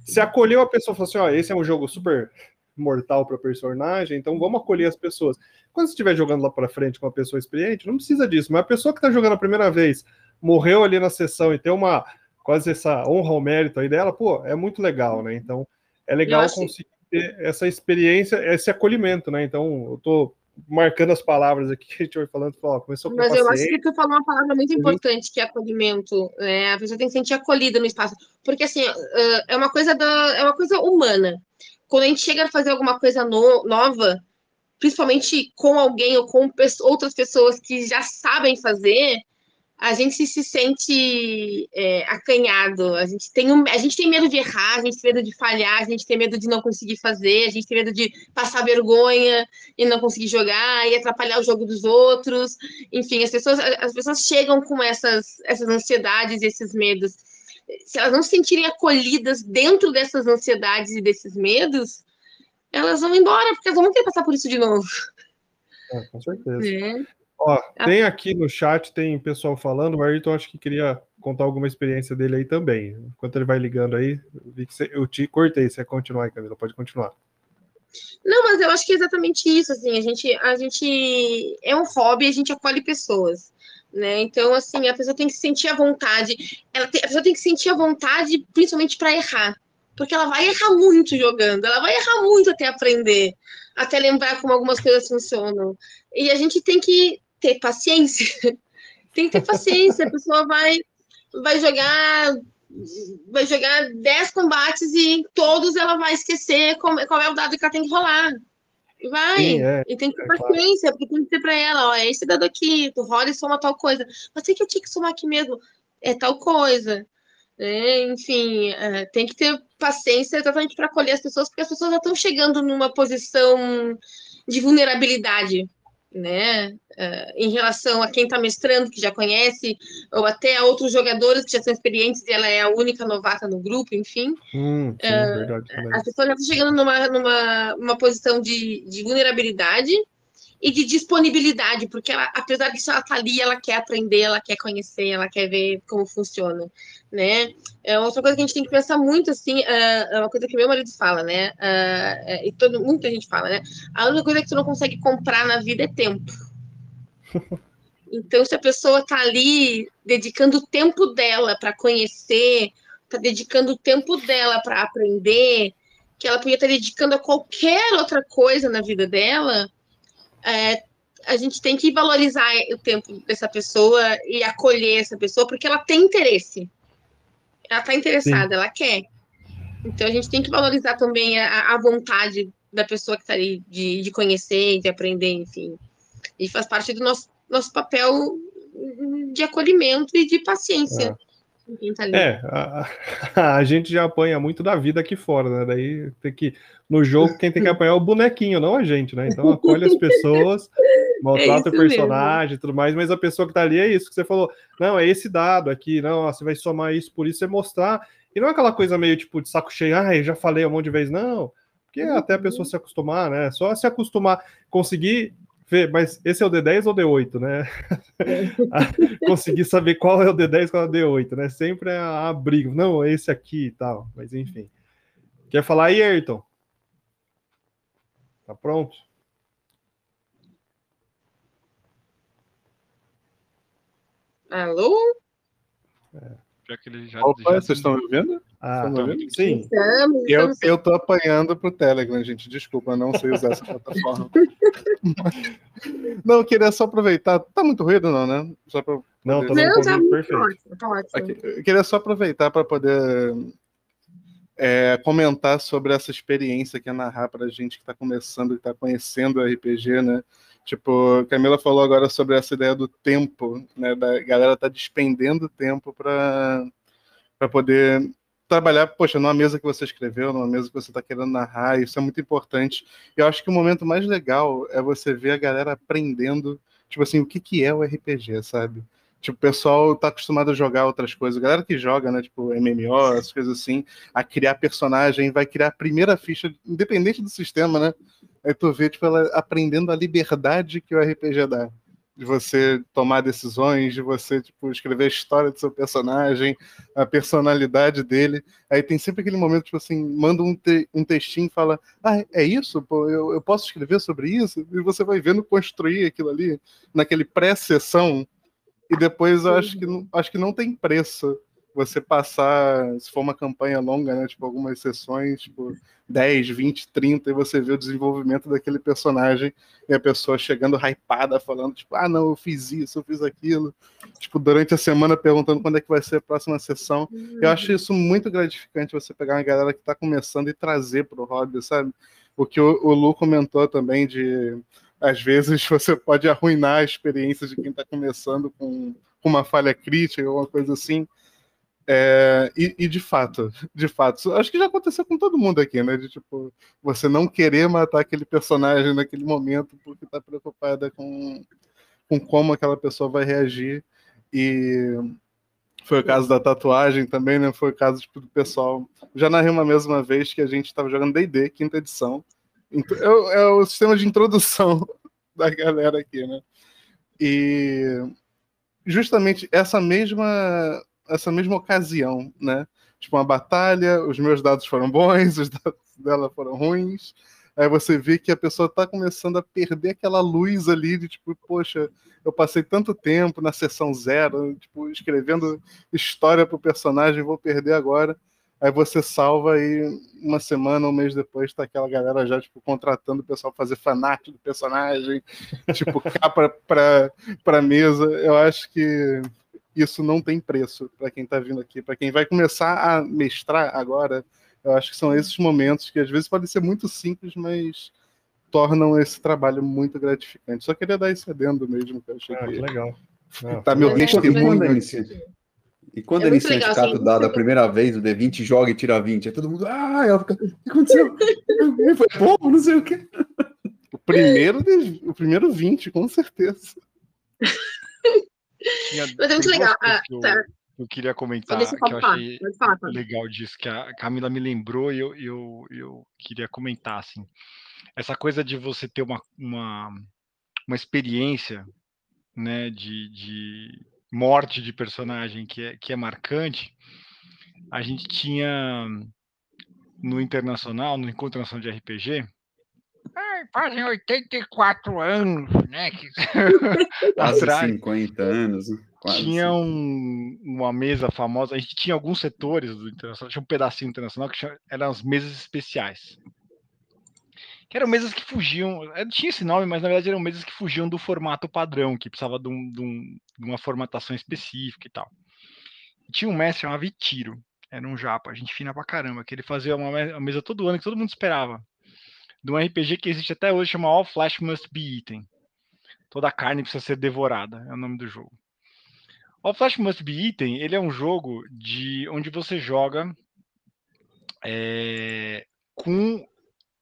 se acolheu a pessoa, falou assim, ó, esse é um jogo super mortal para personagem, então vamos acolher as pessoas. Quando você estiver jogando lá para frente com uma pessoa experiente, não precisa disso, mas a pessoa que está jogando a primeira vez morreu ali na sessão e tem uma quase essa honra ao mérito aí dela, pô, é muito legal, né? Então, é legal acho... conseguir ter essa experiência, esse acolhimento, né? Então, eu tô marcando as palavras aqui que a gente vai falando, ó, começou com Mas eu acho que tu falou uma palavra muito importante, que é acolhimento, né? A pessoa tem que se sentir acolhida no espaço, porque assim, é uma coisa da, é uma coisa humana. Quando a gente chega a fazer alguma coisa no, nova, principalmente com alguém ou com outras pessoas que já sabem fazer, a gente se sente é, acanhado, a gente, tem um, a gente tem medo de errar, a gente tem medo de falhar, a gente tem medo de não conseguir fazer, a gente tem medo de passar vergonha e não conseguir jogar e atrapalhar o jogo dos outros. Enfim, as pessoas, as pessoas chegam com essas, essas ansiedades e esses medos. Se elas não se sentirem acolhidas dentro dessas ansiedades e desses medos, elas vão embora, porque elas vão querer passar por isso de novo. É, com certeza. É. Ó, ah. tem aqui no chat, tem pessoal falando, o Ayrton acho que queria contar alguma experiência dele aí também. Enquanto ele vai ligando aí, eu vi que você, eu te cortei, você continuar aí, Camila, pode continuar. Não, mas eu acho que é exatamente isso, assim, a gente, a gente é um hobby, a gente acolhe pessoas, né? Então, assim, a pessoa tem que sentir a vontade, ela tem, a pessoa tem que sentir a vontade, principalmente para errar, porque ela vai errar muito jogando, ela vai errar muito até aprender, até lembrar como algumas coisas funcionam. E a gente tem que ter paciência. Tem que ter paciência. A pessoa vai, vai jogar vai jogar 10 combates e em todos ela vai esquecer qual, qual é o dado que ela tem que rolar. Vai, Sim, é, e tem que ter é paciência, claro. porque tem que ter para ela, ó, é esse dado aqui, tu rola e soma tal coisa. Mas tem que eu tinha que somar aqui mesmo, é tal coisa. É, enfim, é, tem que ter paciência exatamente para acolher as pessoas, porque as pessoas já estão chegando numa posição de vulnerabilidade né? Uh, em relação a quem está mestrando, que já conhece, ou até a outros jogadores que já são experientes e ela é a única novata no grupo, enfim. Hum, sim, uh, verdade, as pessoas já estão chegando numa, numa uma posição de, de vulnerabilidade e de disponibilidade, porque ela, apesar disso, ela está ali, ela quer aprender, ela quer conhecer, ela quer ver como funciona, né? É outra coisa que a gente tem que pensar muito, assim, é, é uma coisa que meu marido fala, né? Uh, e todo, muita gente fala, né? A única coisa que tu não consegue comprar na vida é tempo. Então, se a pessoa está ali dedicando o tempo dela para conhecer, está dedicando o tempo dela para aprender, que ela podia estar dedicando a qualquer outra coisa na vida dela, é, a gente tem que valorizar o tempo dessa pessoa e acolher essa pessoa, porque ela tem interesse. Ela está interessada, Sim. ela quer. Então a gente tem que valorizar também a, a vontade da pessoa que está ali de, de conhecer, de aprender, enfim. E faz parte do nosso, nosso papel de acolhimento e de paciência. É. Tá é, a, a, gente já apanha muito da vida aqui fora, né? Daí tem que. No jogo, quem tem que apanhar é o bonequinho, não a gente, né? Então acolhe as pessoas, maltrata é o personagem e tudo mais, mas a pessoa que tá ali é isso que você falou. Não, é esse dado aqui, não, você vai somar isso por isso, você mostrar. E não é aquela coisa meio tipo de saco cheio, ah, já falei um monte de vezes, não. Porque até a pessoa se acostumar, né? Só se acostumar, conseguir Fê, mas esse é o D10 ou D8, né? Consegui saber qual é o D10 e qual é o D8, né? Sempre é a. Não, esse aqui e tal, mas enfim. Quer falar aí, Ayrton? Tá pronto? Alô? É. Já que ele já, Opa, já- vocês estão me ouvindo? Ah, Estão me ouvindo? sim. Estamos, Eu, estamos eu tô apanhando pro Telegram, gente. Desculpa, eu não sei usar essa plataforma. não, eu queria só aproveitar. Tá muito ruído, não, né? Só pra Não, tá Não, tá muito perfeito. ótimo, tá ótimo. Eu queria só aproveitar para poder é, comentar sobre essa experiência que é narrar para gente que está começando, que está conhecendo o RPG, né? Tipo, Camila falou agora sobre essa ideia do tempo, né? Da galera tá despendendo tempo para para poder trabalhar, poxa, numa mesa que você escreveu, numa mesa que você está querendo narrar, isso é muito importante. Eu acho que o momento mais legal é você ver a galera aprendendo, tipo assim, o que, que é o RPG, sabe? Tipo, o pessoal tá acostumado a jogar outras coisas. A galera que joga, né, tipo, MMO, essas coisas assim, a criar personagem, vai criar a primeira ficha, independente do sistema, né? Aí tu vê, tipo, ela aprendendo a liberdade que o RPG dá. De você tomar decisões, de você, tipo, escrever a história do seu personagem, a personalidade dele. Aí tem sempre aquele momento, tipo assim, manda um, te um textinho e fala, ah, é isso? Pô, eu, eu posso escrever sobre isso? E você vai vendo construir aquilo ali, naquele pré-sessão, e depois eu acho que, não- acho que não tem preço você passar, se for uma campanha longa, né? Tipo, algumas sessões, tipo, 10, 20, 30, e você vê o desenvolvimento daquele personagem e a pessoa chegando hypada, falando, tipo, ah, não, eu fiz isso, eu fiz aquilo. Tipo, durante a semana perguntando quando é que vai ser a próxima sessão. Eu acho isso muito gratificante você pegar uma galera que está começando e trazer para o hobby, sabe? O que o, o Lu comentou também de às vezes você pode arruinar a experiência de quem está começando com, com uma falha crítica ou uma coisa assim. É, e, e de fato, de fato, acho que já aconteceu com todo mundo aqui, né? De tipo, você não querer matar aquele personagem naquele momento porque está preocupada com, com como aquela pessoa vai reagir. E foi o caso da tatuagem também, né? Foi o caso tipo, do pessoal. Já narrei uma mesma vez que a gente estava jogando DD, quinta edição. Então, É, o- é o sistema de introdução da galera aqui, né? E justamente essa mesma essa mesma ocasião, né? Tipo uma batalha, os meus dados foram bons, os dados dela foram ruins. Aí você vê que a pessoa tá começando a perder aquela luz ali de tipo, poxa, eu passei tanto tempo na sessão zero, tipo, escrevendo história pro personagem, vou perder agora. Aí você salva e uma semana, um mês depois, tá aquela galera já, tipo, contratando o pessoal pra fazer fanart do personagem, tipo, capa pra, pra mesa. Eu acho que isso não tem preço para quem tá vindo aqui. Para quem vai começar a mestrar agora, eu acho que são esses momentos que às vezes podem ser muito simples, mas tornam esse trabalho muito gratificante. Só queria dar esse adendo mesmo, que eu achei Ah, que legal. Ah, tá meu e testemunho. E quando É muito iniciante legal, cato assim, dada a primeira vez, o D20 joga e tira 20, é todo mundo, ah, ela fica, o que aconteceu? Foi bom, não sei o quê. O primeiro, de- o primeiro 20, com certeza. Mas é muito legal. Ah, que eu, tá. eu queria comentar, que eu achei falar, legal disso, que a Camila me lembrou e eu, eu, eu queria comentar, assim. Essa coisa de você ter uma, uma, uma experiência, né, de, de morte de personagem que é, que é marcante, a gente tinha no Internacional, no Encontro Nacional de RPG, fazem 84 anos, né, que... Quase atrás, 50 anos. Quase tinha um- uma mesa famosa, a gente tinha alguns setores do internacional, tinha um pedacinho internacional que chama- eram as mesas especiais. Que eram mesas que fugiam, eh, tinha esse nome, mas na verdade eram mesas que fugiam do formato padrão, que precisava de, um- de um- de uma formatação específica e tal. E tinha um mestre chamado Vitiro, era um japa, gente fina pra caramba, que ele fazia uma, me- uma mesa todo ano que todo mundo esperava. De um RPG que existe até hoje, chama All Flesh Must Be Eaten. Toda carne precisa ser devorada, é o nome do jogo. All Flash Must Be Eaten, ele é um jogo de onde você joga é, com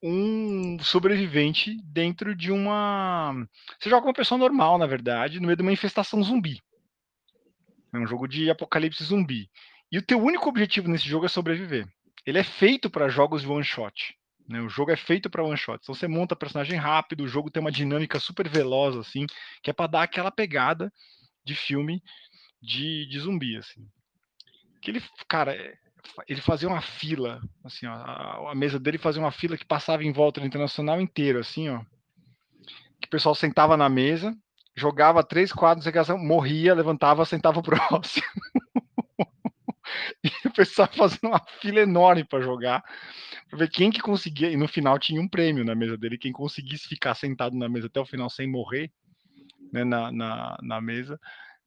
um sobrevivente dentro de uma. Você joga com uma pessoa normal, na verdade, no meio de uma infestação zumbi. É um jogo de apocalipse zumbi. E o teu único objetivo nesse jogo é sobreviver. Ele é feito para jogos de one shot. Né? O jogo é feito para one shot. Então você monta personagem rápido, o jogo tem uma dinâmica super veloz, assim, que é para dar aquela pegada de filme de, de zumbi, assim. Que ele, cara, é, ele fazia uma fila, assim, ó, a, a mesa dele fazia uma fila que passava em volta do internacional inteiro, assim, ó. Que o pessoal sentava na mesa jogava três quadros morria, levantava, sentava o próximo. e o pessoal fazendo uma fila enorme para jogar, para ver quem que conseguia. E no final tinha um prêmio na mesa dele, quem conseguisse ficar sentado na mesa até o final sem morrer, né, na, na, na mesa,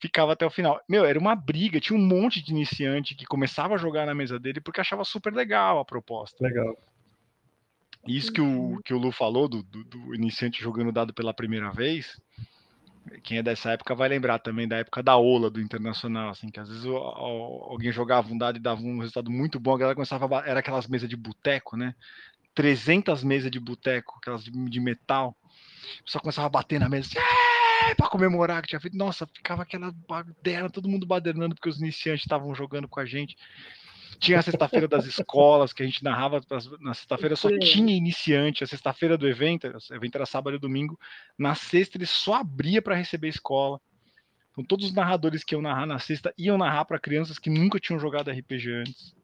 ficava até o final. Meu, era uma briga, tinha um monte de iniciante que começava a jogar na mesa dele porque achava super legal a proposta. Legal. Isso que o, que o Lu falou do, do, do iniciante jogando dado pela primeira vez, quem é dessa época vai lembrar também da época da Ola do Internacional, assim, que às vezes o, o, alguém jogava um dado e dava um resultado muito bom, a galera começava a, era aquelas mesas de boteco, né? 300 mesas de boteco, aquelas de, de metal. Só começava a bater na mesa, assim, para comemorar que tinha feito. Nossa, ficava aquela baderna, todo mundo badernando porque os iniciantes estavam jogando com a gente. Tinha a sexta-feira das escolas, que a gente narrava. Na sexta-feira só tinha iniciante. A sexta-feira do evento, o evento era sábado e domingo. Na sexta ele só abria para receber escola. Então todos os narradores que iam narrar na sexta iam narrar para crianças que nunca tinham jogado RPG antes.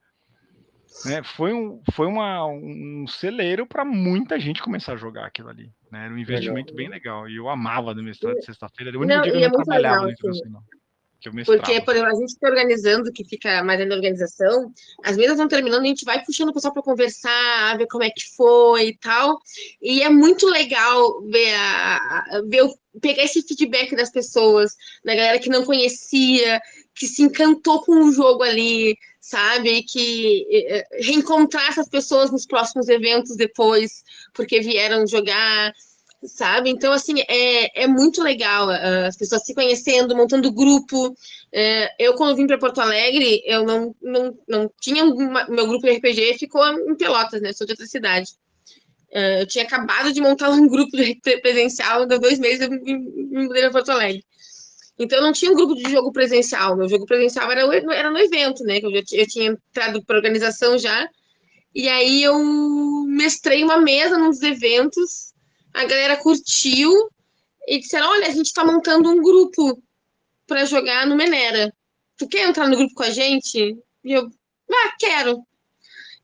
Né? Foi, um, foi uma, um celeiro para muita gente começar a jogar aquilo ali. Né? Era um investimento legal. bem legal. E eu amava no mestrado de sexta-feira. O único não, dia que eu é não trabalhava legal, no assim. porque, por exemplo, a gente está organizando, que fica mais na organização, as mesas vão terminando, a gente vai puxando o pessoal para conversar, ver como é que foi e tal. E é muito legal ver, a, ver pegar esse feedback das pessoas, da galera que não conhecia, que se encantou com o jogo ali, sabe? Que reencontrar essas pessoas nos próximos eventos depois, porque vieram jogar sabe? Então, assim, é, é muito legal uh, as pessoas se conhecendo, montando grupo. Uh, eu, quando vim para Porto Alegre, eu não, não, não tinha uma, meu grupo de RPG ficou em Pelotas, né? Sou de outra cidade. Uh, eu tinha acabado de montar um grupo presencial, deu dois meses eu me mudei para Porto Alegre. Então, não tinha um grupo de jogo presencial. Meu jogo presencial era, era no evento, né? Eu, já, eu tinha entrado para organização já. E aí eu mestrei uma mesa nos eventos a galera curtiu e disseram: olha, a gente está montando um grupo para jogar no Menera. Tu quer entrar no grupo com a gente? E eu, ah, quero.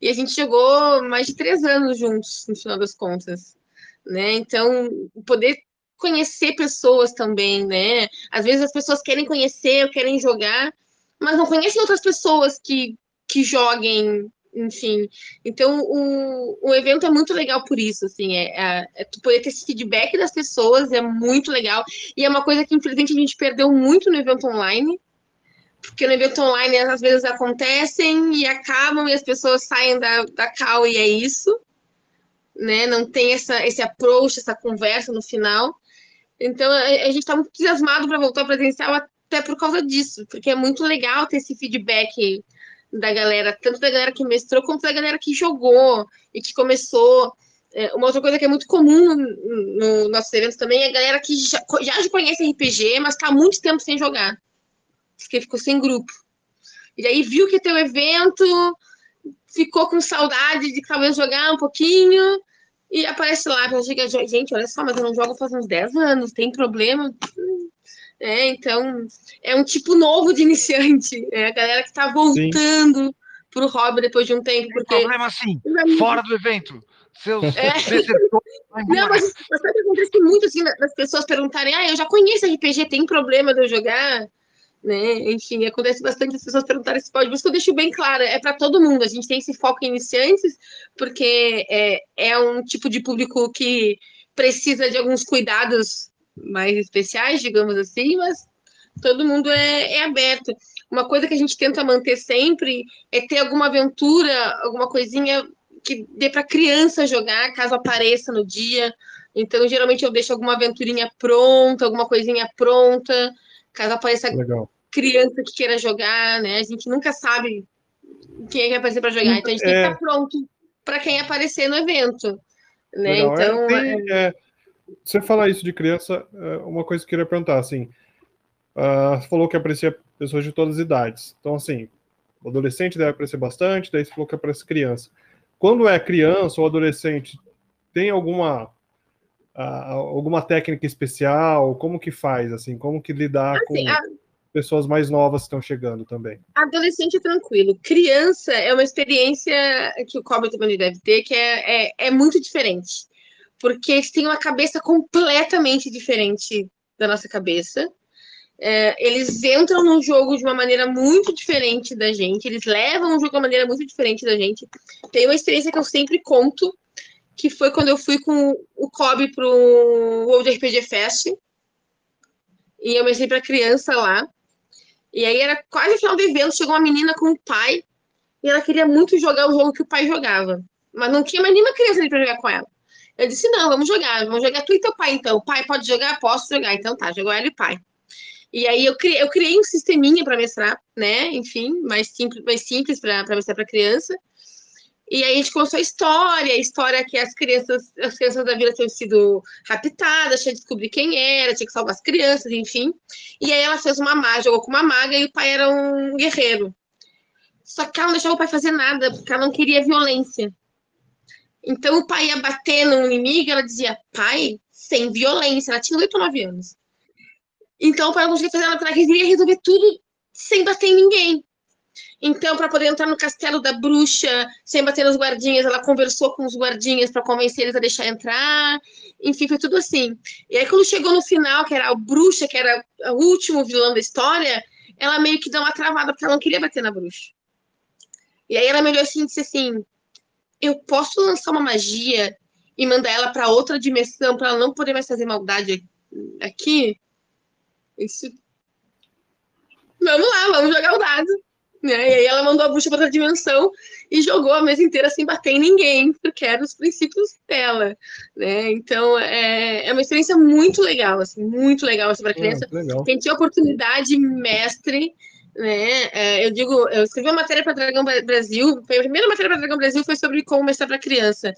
E a gente jogou mais de três anos juntos, no final das contas. Né? Então, poder conhecer pessoas também, né? Às vezes as pessoas querem conhecer, querem jogar, mas não conhecem outras pessoas que, que joguem enfim. Então, o, o evento é muito legal por isso, assim, é, é, é, tu poder ter esse feedback das pessoas é muito legal, e é uma coisa que, infelizmente, a gente perdeu muito no evento online, porque no evento online, às vezes, acontecem e acabam, e as pessoas saem da, da cal, e é isso, né, não tem essa, esse approach, essa conversa no final, então, a, a gente está muito entusiasmado para voltar presencial até por causa disso, porque é muito legal ter esse feedback da galera, tanto da galera que mestrou, quanto da galera que jogou e que começou. É, uma outra coisa que é muito comum no, no nossos eventos também é a galera que já, já conhece RPG, mas está há muito tempo sem jogar. Porque ficou sem grupo. E aí viu que tem o evento, ficou com saudade de talvez jogar um pouquinho, e aparece lá, chega, gente, olha só, mas eu não jogo faz uns 10 anos, tem problema? É, então, é um tipo novo de iniciante. É a galera que está voltando para o hobby depois de um tempo. Porque... Tem problema assim, fora do evento. Seus é. Não, mas, mas sabe que acontece muito assim, das pessoas perguntarem: ah, eu já conheço RPG, tem problema de eu jogar? Né? Enfim, acontece bastante as pessoas perguntarem se pode. Por isso que eu deixo bem claro, é para todo mundo. A gente tem esse foco em iniciantes, porque é, é um tipo de público que precisa de alguns cuidados mais especiais, digamos assim, mas todo mundo é, é aberto. Uma coisa que a gente tenta manter sempre é ter alguma aventura, alguma coisinha que dê para criança jogar, caso apareça no dia. Então, geralmente eu deixo alguma aventurinha pronta, alguma coisinha pronta, caso apareça Legal. Criança que queira jogar, né? A gente nunca sabe quem é que vai aparecer para jogar, então a gente é... tem que estar pronto para quem aparecer no evento. Né? Legal. É, então, tem, é, você falar isso de criança, é uma coisa que eu queria perguntar, assim, uh, você falou que aprecia pessoas de todas as idades. Então, assim, o adolescente deve apreciar bastante, daí você falou que aprecia criança. Quando é criança ou adolescente, tem alguma uh, alguma técnica especial? Como que faz, assim? Como que lidar assim, com... A pessoas mais novas estão chegando também. Adolescente é tranquilo. Criança é uma experiência que o Cobra também deve ter, que é, é, é muito diferente porque eles têm uma cabeça completamente diferente da nossa cabeça. É, eles entram no jogo de uma maneira muito diferente da gente, eles levam o jogo de uma maneira muito diferente da gente. Tem uma experiência que eu sempre conto, que foi quando eu fui com o Kobe pro World RPG Fest. E eu mestrei para criança lá. E aí era quase o final do evento, chegou uma menina com o pai, e ela queria muito jogar o jogo que o pai jogava. Mas não tinha mais nenhuma criança ali para jogar com ela. Eu disse: não, vamos jogar, vamos jogar tu e teu pai, então. O pai pode jogar? Posso jogar. Então tá, jogou ela e o pai. E aí eu criei, eu criei um sisteminha para mestrar, né? Enfim, mais simples, mais simples para mestrar para criança. E aí a gente começou a história, a história que as crianças, as crianças da vila tinham sido raptadas, tinha que descobrir quem era, tinha que salvar as crianças, enfim. E aí ela fez uma maga, jogou com uma maga e o pai era um guerreiro. Só que ela não deixava o pai fazer nada, porque ela não queria violência. Então o pai ia bater no inimigo, ela dizia, pai, sem violência. Ela tinha 8 ou 9 anos. Então o pai não conseguia fazer nada, ela queria resolver tudo sem bater em ninguém. Então, para poder entrar no castelo da bruxa, sem bater nos guardinhas, ela conversou com os guardinhas para convencer eles a deixar entrar. Enfim, foi tudo assim. E aí, quando chegou no final, que era a bruxa, que era o último vilão da história, ela meio que deu uma travada, porque ela não queria bater na bruxa. E aí ela me olhou assim e disse assim: Eu posso lançar uma magia e mandar ela para outra dimensão para ela não poder mais fazer maldade aqui? Isso. Vamos lá, vamos jogar o dado. Né? E aí ela mandou a bruxa para outra dimensão e jogou a mesa inteira sem bater em ninguém, porque eram os princípios dela, né? Então é, é uma experiência muito legal, assim, muito legal assim, para criança. Ah, Quem tinha oportunidade, mestre, né? É, eu digo, eu escrevi uma matéria para Dragão Brasil, a primeira matéria para Dragão Brasil foi sobre como mestrar para criança.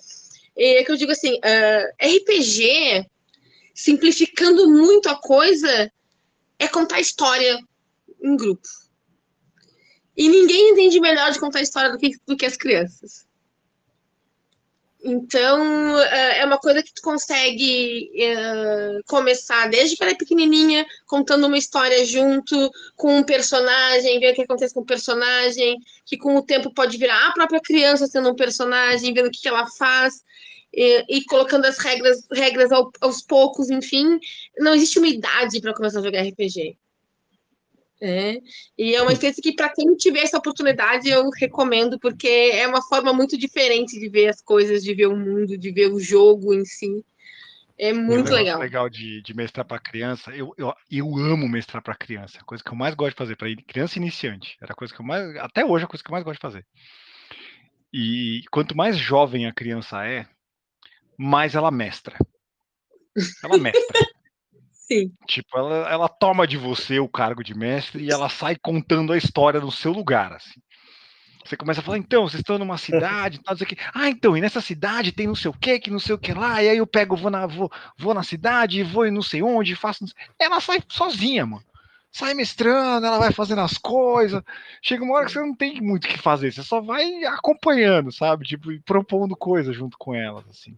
E é que eu digo assim, uh, ah, RPG, simplificando muito a coisa, é contar história em grupo. E ninguém entende melhor de contar história do que, do que as crianças. Então, é, é uma coisa que tu consegue uh, começar desde que ela é pequenininha, contando uma história junto com um personagem, ver o que acontece com o personagem, que com o tempo pode virar a própria criança sendo um personagem, vendo o que, que ela faz, e, e, colocando as regras, regras ao, aos poucos, enfim. Não existe uma idade para começar a jogar RPG. É, e é uma experiência que, para quem tiver essa oportunidade, eu recomendo, porque é uma forma muito diferente de ver as coisas, de ver o mundo, de ver o jogo em si. É muito legal. legal de, de mestrar para criança. Eu, eu, eu amo mestrar para criança. A coisa que eu mais gosto de fazer para criança iniciante. Era a coisa que eu mais. Até hoje, é a coisa que eu mais gosto de fazer. E quanto mais jovem a criança é, mais ela mestra. Ela mestra. Sim. Tipo, ela, ela toma de você o cargo de mestre e ela sai contando a história no seu lugar, assim. Você começa a falar, então, vocês estão numa cidade, tal, aqui. Ah, então, e nessa cidade tem não sei o que, que não sei o que lá, e aí eu pego, vou na, vou, vou na cidade, vou em não sei onde, faço. Ela sai sozinha, mano. Sai mestrando, ela vai fazendo as coisas. Chega uma hora que você não tem muito o que fazer, você só vai acompanhando, sabe? Tipo, propondo coisas junto com elas, assim.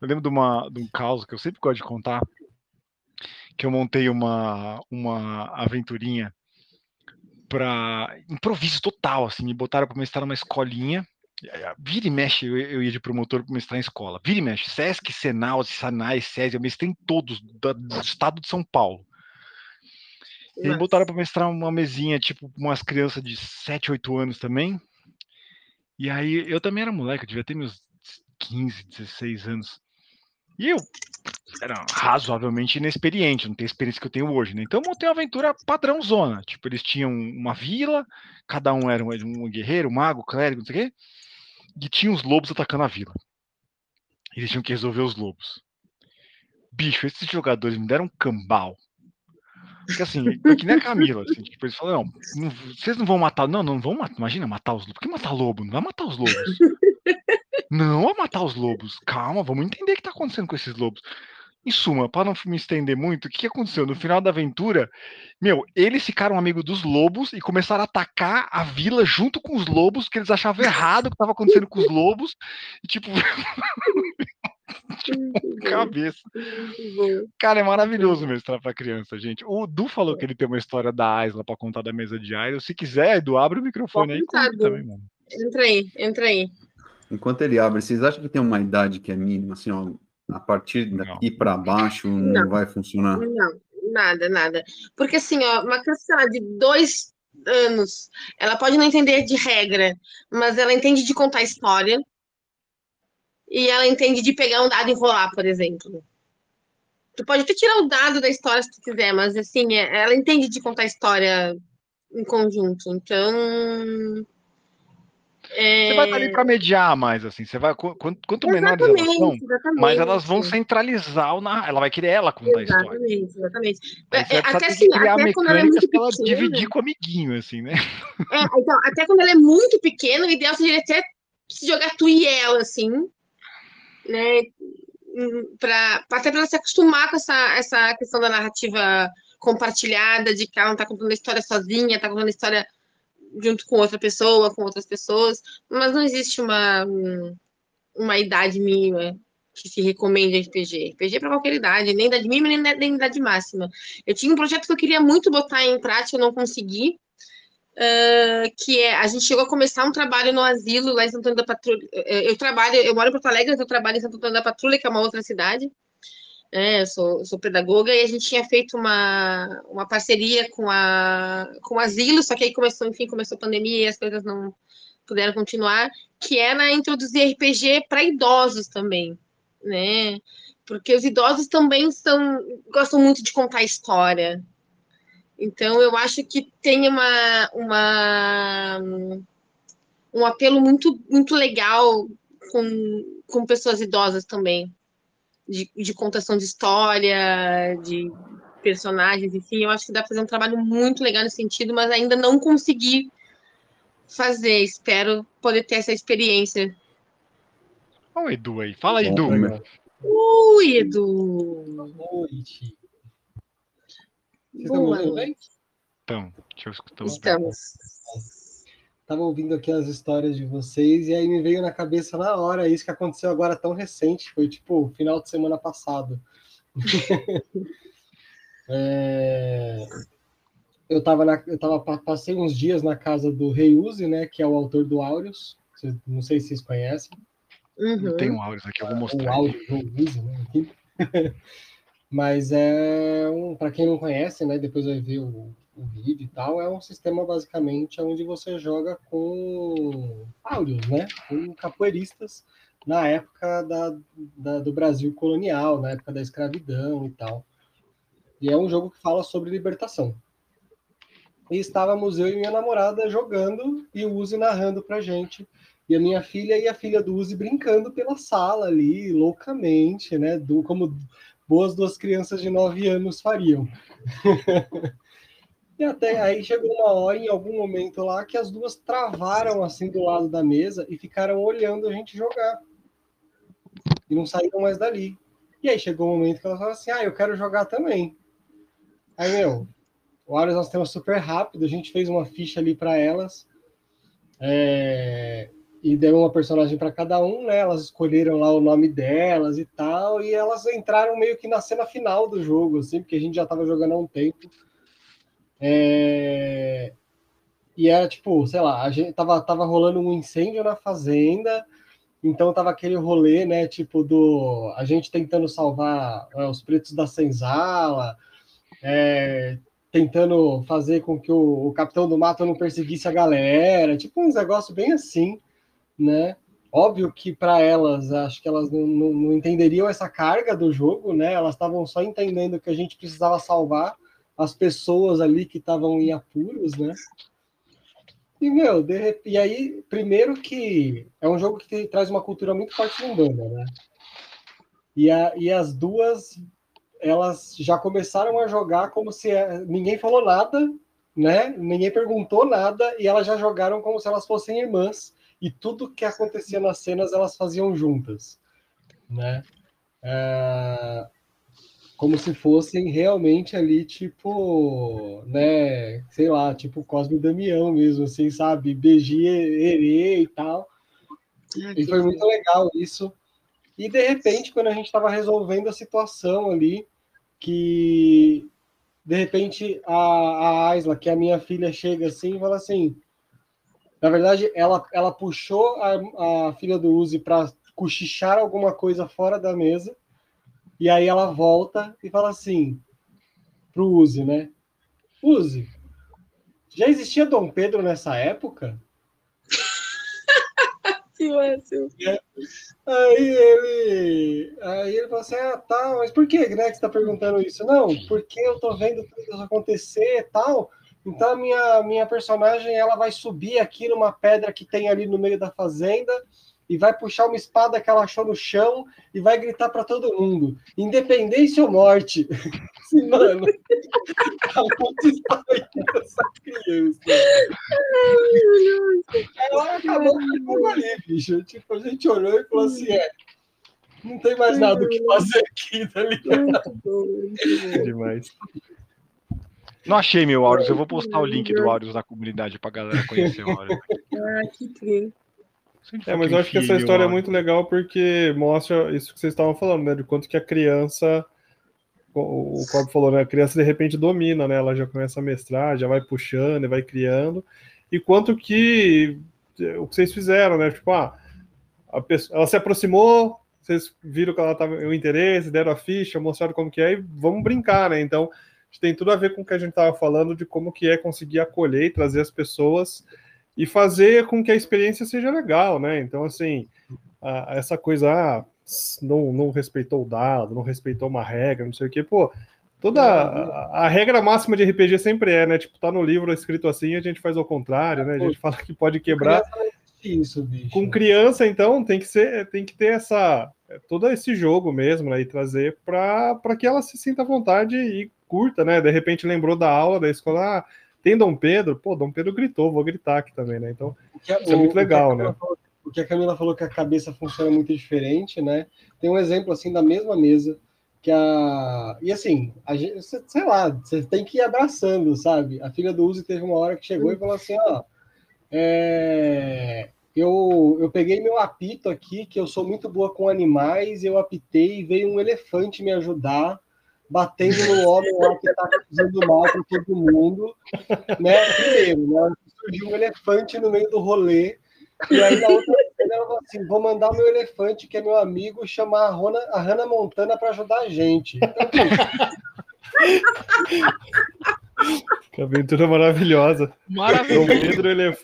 Eu lembro de, uma, de um caso que eu sempre gosto de contar, que eu montei uma, uma aventurinha para improviso total, assim, me botaram para mestrar numa escolinha. Vira e mexe, eu, eu ia de promotor para mestrar em escola. Vira e mexe, Sesc, Senal, Sanai, SESI, eu mestrei em todos do, do estado de São Paulo. E me botaram para mestrar uma mesinha, tipo, umas crianças de 7, 8 anos também. E aí eu também era moleque, eu devia ter meus 15, 16 anos. E eu era razoavelmente inexperiente, não tenho a experiência que eu tenho hoje, né? Então eu montei uma aventura padrão zona. Tipo, eles tinham uma vila, cada um era um, um guerreiro, um mago, clérigo, não sei o quê, e tinha os lobos atacando a vila. Eles tinham que resolver os lobos. Bicho, esses jogadores me deram um cambal. Porque assim, que nem a Camila, assim, tipo, eles falaram, não, não, vocês não vão matar, não, não vão matar, imagina matar os lobos. Por que matar lobo? Não vai matar os lobos. Não a matar os lobos. Calma, vamos entender o que está acontecendo com esses lobos. Em suma, para não me estender muito, o que, aconteceu? No final da aventura, meu, eles ficaram amigos dos lobos e começaram a atacar a vila junto com os lobos, que eles achavam errado o que estava acontecendo com os lobos. E tipo. tipo, cabeça. Cara, é maravilhoso mestrar para criança, gente. O Du falou que ele tem uma história da Aisla para contar da mesa de Aisla. Se quiser, Edu, abre o microfone aí. Também, Entra aí, entra aí. Enquanto ele abre, vocês acham que tem uma idade que é mínima, assim, ó, A partir daqui para baixo não, Não. vai funcionar. Não, nada, nada. Porque assim, ó, uma criança de dois anos, ela pode não entender de regra, mas ela entende de contar história. E ela entende de pegar um dado e enrolar, por exemplo. Tu pode até tirar o dado da história se tu quiser, mas assim, é- ela entende de contar história em conjunto. Então. É, Você vai estar ali para mediar mais, assim. Você vai, qu- quanto, quanto menores elas são, Exatamente, exatamente. mais elas vão centralizar o narrar. Ela vai querer ela contar a história. Exatamente, exatamente. É, precisar até assim, até quando ela é muito pequena. dividir com o amiguinho, assim, né? É, então, até quando ela é muito pequena, o ideal seria até se jogar tu e ela, assim, né? Hum, Pra, até para ela se acostumar com essa, essa questão da narrativa compartilhada, de que ela não tá contando a história sozinha, tá contando a história junto com outra pessoa, com outras pessoas, mas não existe uma, uma idade mínima que se recomende RPG. RPG é para qualquer idade, nem idade mínima, nem, nem idade máxima. Eu tinha um projeto que eu queria muito botar em prática, eu não consegui, ah, que é, a gente chegou a começar um trabalho no asilo lá em Santo Antônio da Patrulha. Eh, Eu trabalho, eu moro em Porto Alegre, mas eu trabalho em Santo Antônio da Patrulha, que é uma outra cidade. É, eu sou, sou pedagoga e a gente tinha feito uma, uma parceria com a com o asilo, só que aí começou, enfim, começou a pandemia e as coisas não puderam continuar, que era introduzir RPG para idosos também, né? Porque os idosos também são, gostam muito de contar história, então, eu acho que tem uma, uma, um apelo muito, muito legal com, com pessoas idosas também, de, de contação de história, de personagens, enfim. Eu acho que dá para fazer um trabalho muito legal nesse sentido, mas ainda não consegui fazer. Espero poder ter essa experiência. Olha o Edu aí. Fala aí, Edu. Ui, Edu! Boa noite. Vocês me Boa noite. Então, deixa eu escutar. Estamos. Estava ouvindo aqui as histórias de vocês e aí me veio na cabeça na hora isso que aconteceu agora tão recente, foi tipo final de semana passado. É, Eu tava na, eu tava, pa- passei uns dias na casa do Rei Uzi, né, que é o autor do Aureus. Não sei se vocês conhecem. Uhum. Tem um áudio aqui, eu vou o mostrar. áudio do Uzi, né, aqui. Mas é um, para quem não conhece, né, depois vai ver o, o vídeo e tal, é um sistema basicamente onde você joga com áudios, né, com capoeiristas na época da, da- do Brasil colonial, na época da escravidão e tal. E é um jogo que fala sobre libertação. E estávamos eu e minha namorada jogando e o Uzi narrando pra gente e a minha filha e a filha do Uzi brincando pela sala ali, loucamente, né? Do, como boas duas crianças de nove anos fariam. e até aí chegou uma hora, em algum momento lá, que as duas travaram assim do lado da mesa e ficaram olhando a gente jogar. E não saíram mais dali. E aí chegou um momento que elas falaram assim: ah, eu quero jogar também. Aí, meu, o Arias nós temos super rápido, a gente fez uma ficha ali para elas. É, e deu uma personagem para cada um, né? Elas escolheram lá o nome delas e tal, e elas entraram meio que na cena final do jogo, assim, porque a gente já estava jogando há um tempo. É, E era tipo, sei lá, a gente tava, tava rolando um incêndio na fazenda, então tava aquele rolê, né? Tipo, do a gente tentando salvar é, os pretos da senzala, é, tentando fazer com que o, o capitão do mato não perseguisse a galera, tipo uns negócios bem assim, né? Óbvio que para elas, acho que elas não, não, não entenderiam essa carga do jogo, né? Elas estavam só entendendo que a gente precisava salvar as pessoas ali que estavam em apuros, né? E, meu, de e aí, primeiro que é um jogo que traz uma cultura muito forte no banda, né? E, a, e as duas, elas já começaram a jogar como se é, ninguém falou nada, né? Ninguém perguntou nada, e elas já jogaram como se elas fossem irmãs, e tudo que acontecia nas cenas elas faziam juntas, né? É, como se fossem realmente ali, tipo, né, sei lá, tipo Cosme e Damião mesmo, assim, sabe? Herê e tal. Ah, E foi muito legal isso. E de repente, quando a gente estava resolvendo a situação ali, que de repente a, a Aisla, que é a minha filha, chega assim e fala assim. Na verdade, ela, ela puxou a, a filha do Uzi para cochichar alguma coisa fora da mesa. E aí ela volta e fala assim pro Uzi, né? Uzi, já existia Dom Pedro nessa época? Que máximo. Aí ele, aí ele falou assim: ah, tá, mas por que, né, que você tá perguntando isso? Não, porque eu tô vendo tudo isso acontecer e tal. Então a minha, minha personagem ela vai subir aqui numa pedra que tem ali no meio da fazenda e vai puxar uma espada que ela achou no chão e vai gritar para todo mundo: independência ou morte. Sim, mano. Tá muito estranho essa criança. Ela acabou ficando ali, bicho. Tipo, a gente olhou e falou assim: é. Não tem mais nada o que fazer aqui, tá ligado? Bom. Demais. Não achei meu Aureus, eu vou postar o link do Aureus na comunidade pra galera conhecer o Aureus. Ah, que tri. É, mas eu acho que essa história é muito legal porque mostra isso que vocês estavam falando, né? De quanto que a criança, o Cobb falou, né? A criança de repente domina, né? Ela já começa a mestrar, já vai puxando e vai criando. E quanto que o que vocês fizeram, né? Tipo, ah, a pessoa, ela se aproximou, vocês viram que ela tava o interesse, deram a ficha, mostraram como que é e vamos brincar, né? Então, tem tudo a ver com o que a gente estava falando de como que é conseguir acolher e trazer as pessoas e fazer com que a experiência seja legal, né? Então, assim, a- essa coisa, ah, não, não respeitou o dado, não respeitou uma regra, não sei o quê, pô, toda a, a regra máxima de RPG sempre é, né? Tipo, tá no livro escrito assim, a gente faz ao contrário, né? A gente fala que pode quebrar. Isso, bicho. Com criança, então, tem que ser, tem que ter essa todo esse jogo mesmo, né? E trazer para que ela se sinta à vontade e curta, né? De repente lembrou da aula da escola, ah, tem Dom Pedro, pô, Dom Pedro gritou, vou gritar aqui também, né? Então, O a- Isso é muito o- o legal, Camila né? falou- o que a Camila falou que a cabeça funciona muito diferente, né? Tem um exemplo assim da mesma mesa que a e assim, a gente, sei lá, você tem que ir abraçando, sabe? A filha do Uzi teve uma hora que chegou e falou assim, ó, é, eu, eu peguei meu apito aqui, que eu sou muito boa com animais, eu apitei e veio um elefante me ajudar, batendo no homem lá que tá fazendo mal para todo mundo, né? Primeiro, né? Surgiu um elefante no meio do rolê, e aí na outra cena ela falou assim: vou mandar o meu elefante, que é meu amigo, chamar a, Rona, a Hannah Montana para ajudar a gente. Então, que aventura maravilhosa. Dom Maravilhoso. Pedro, ele é,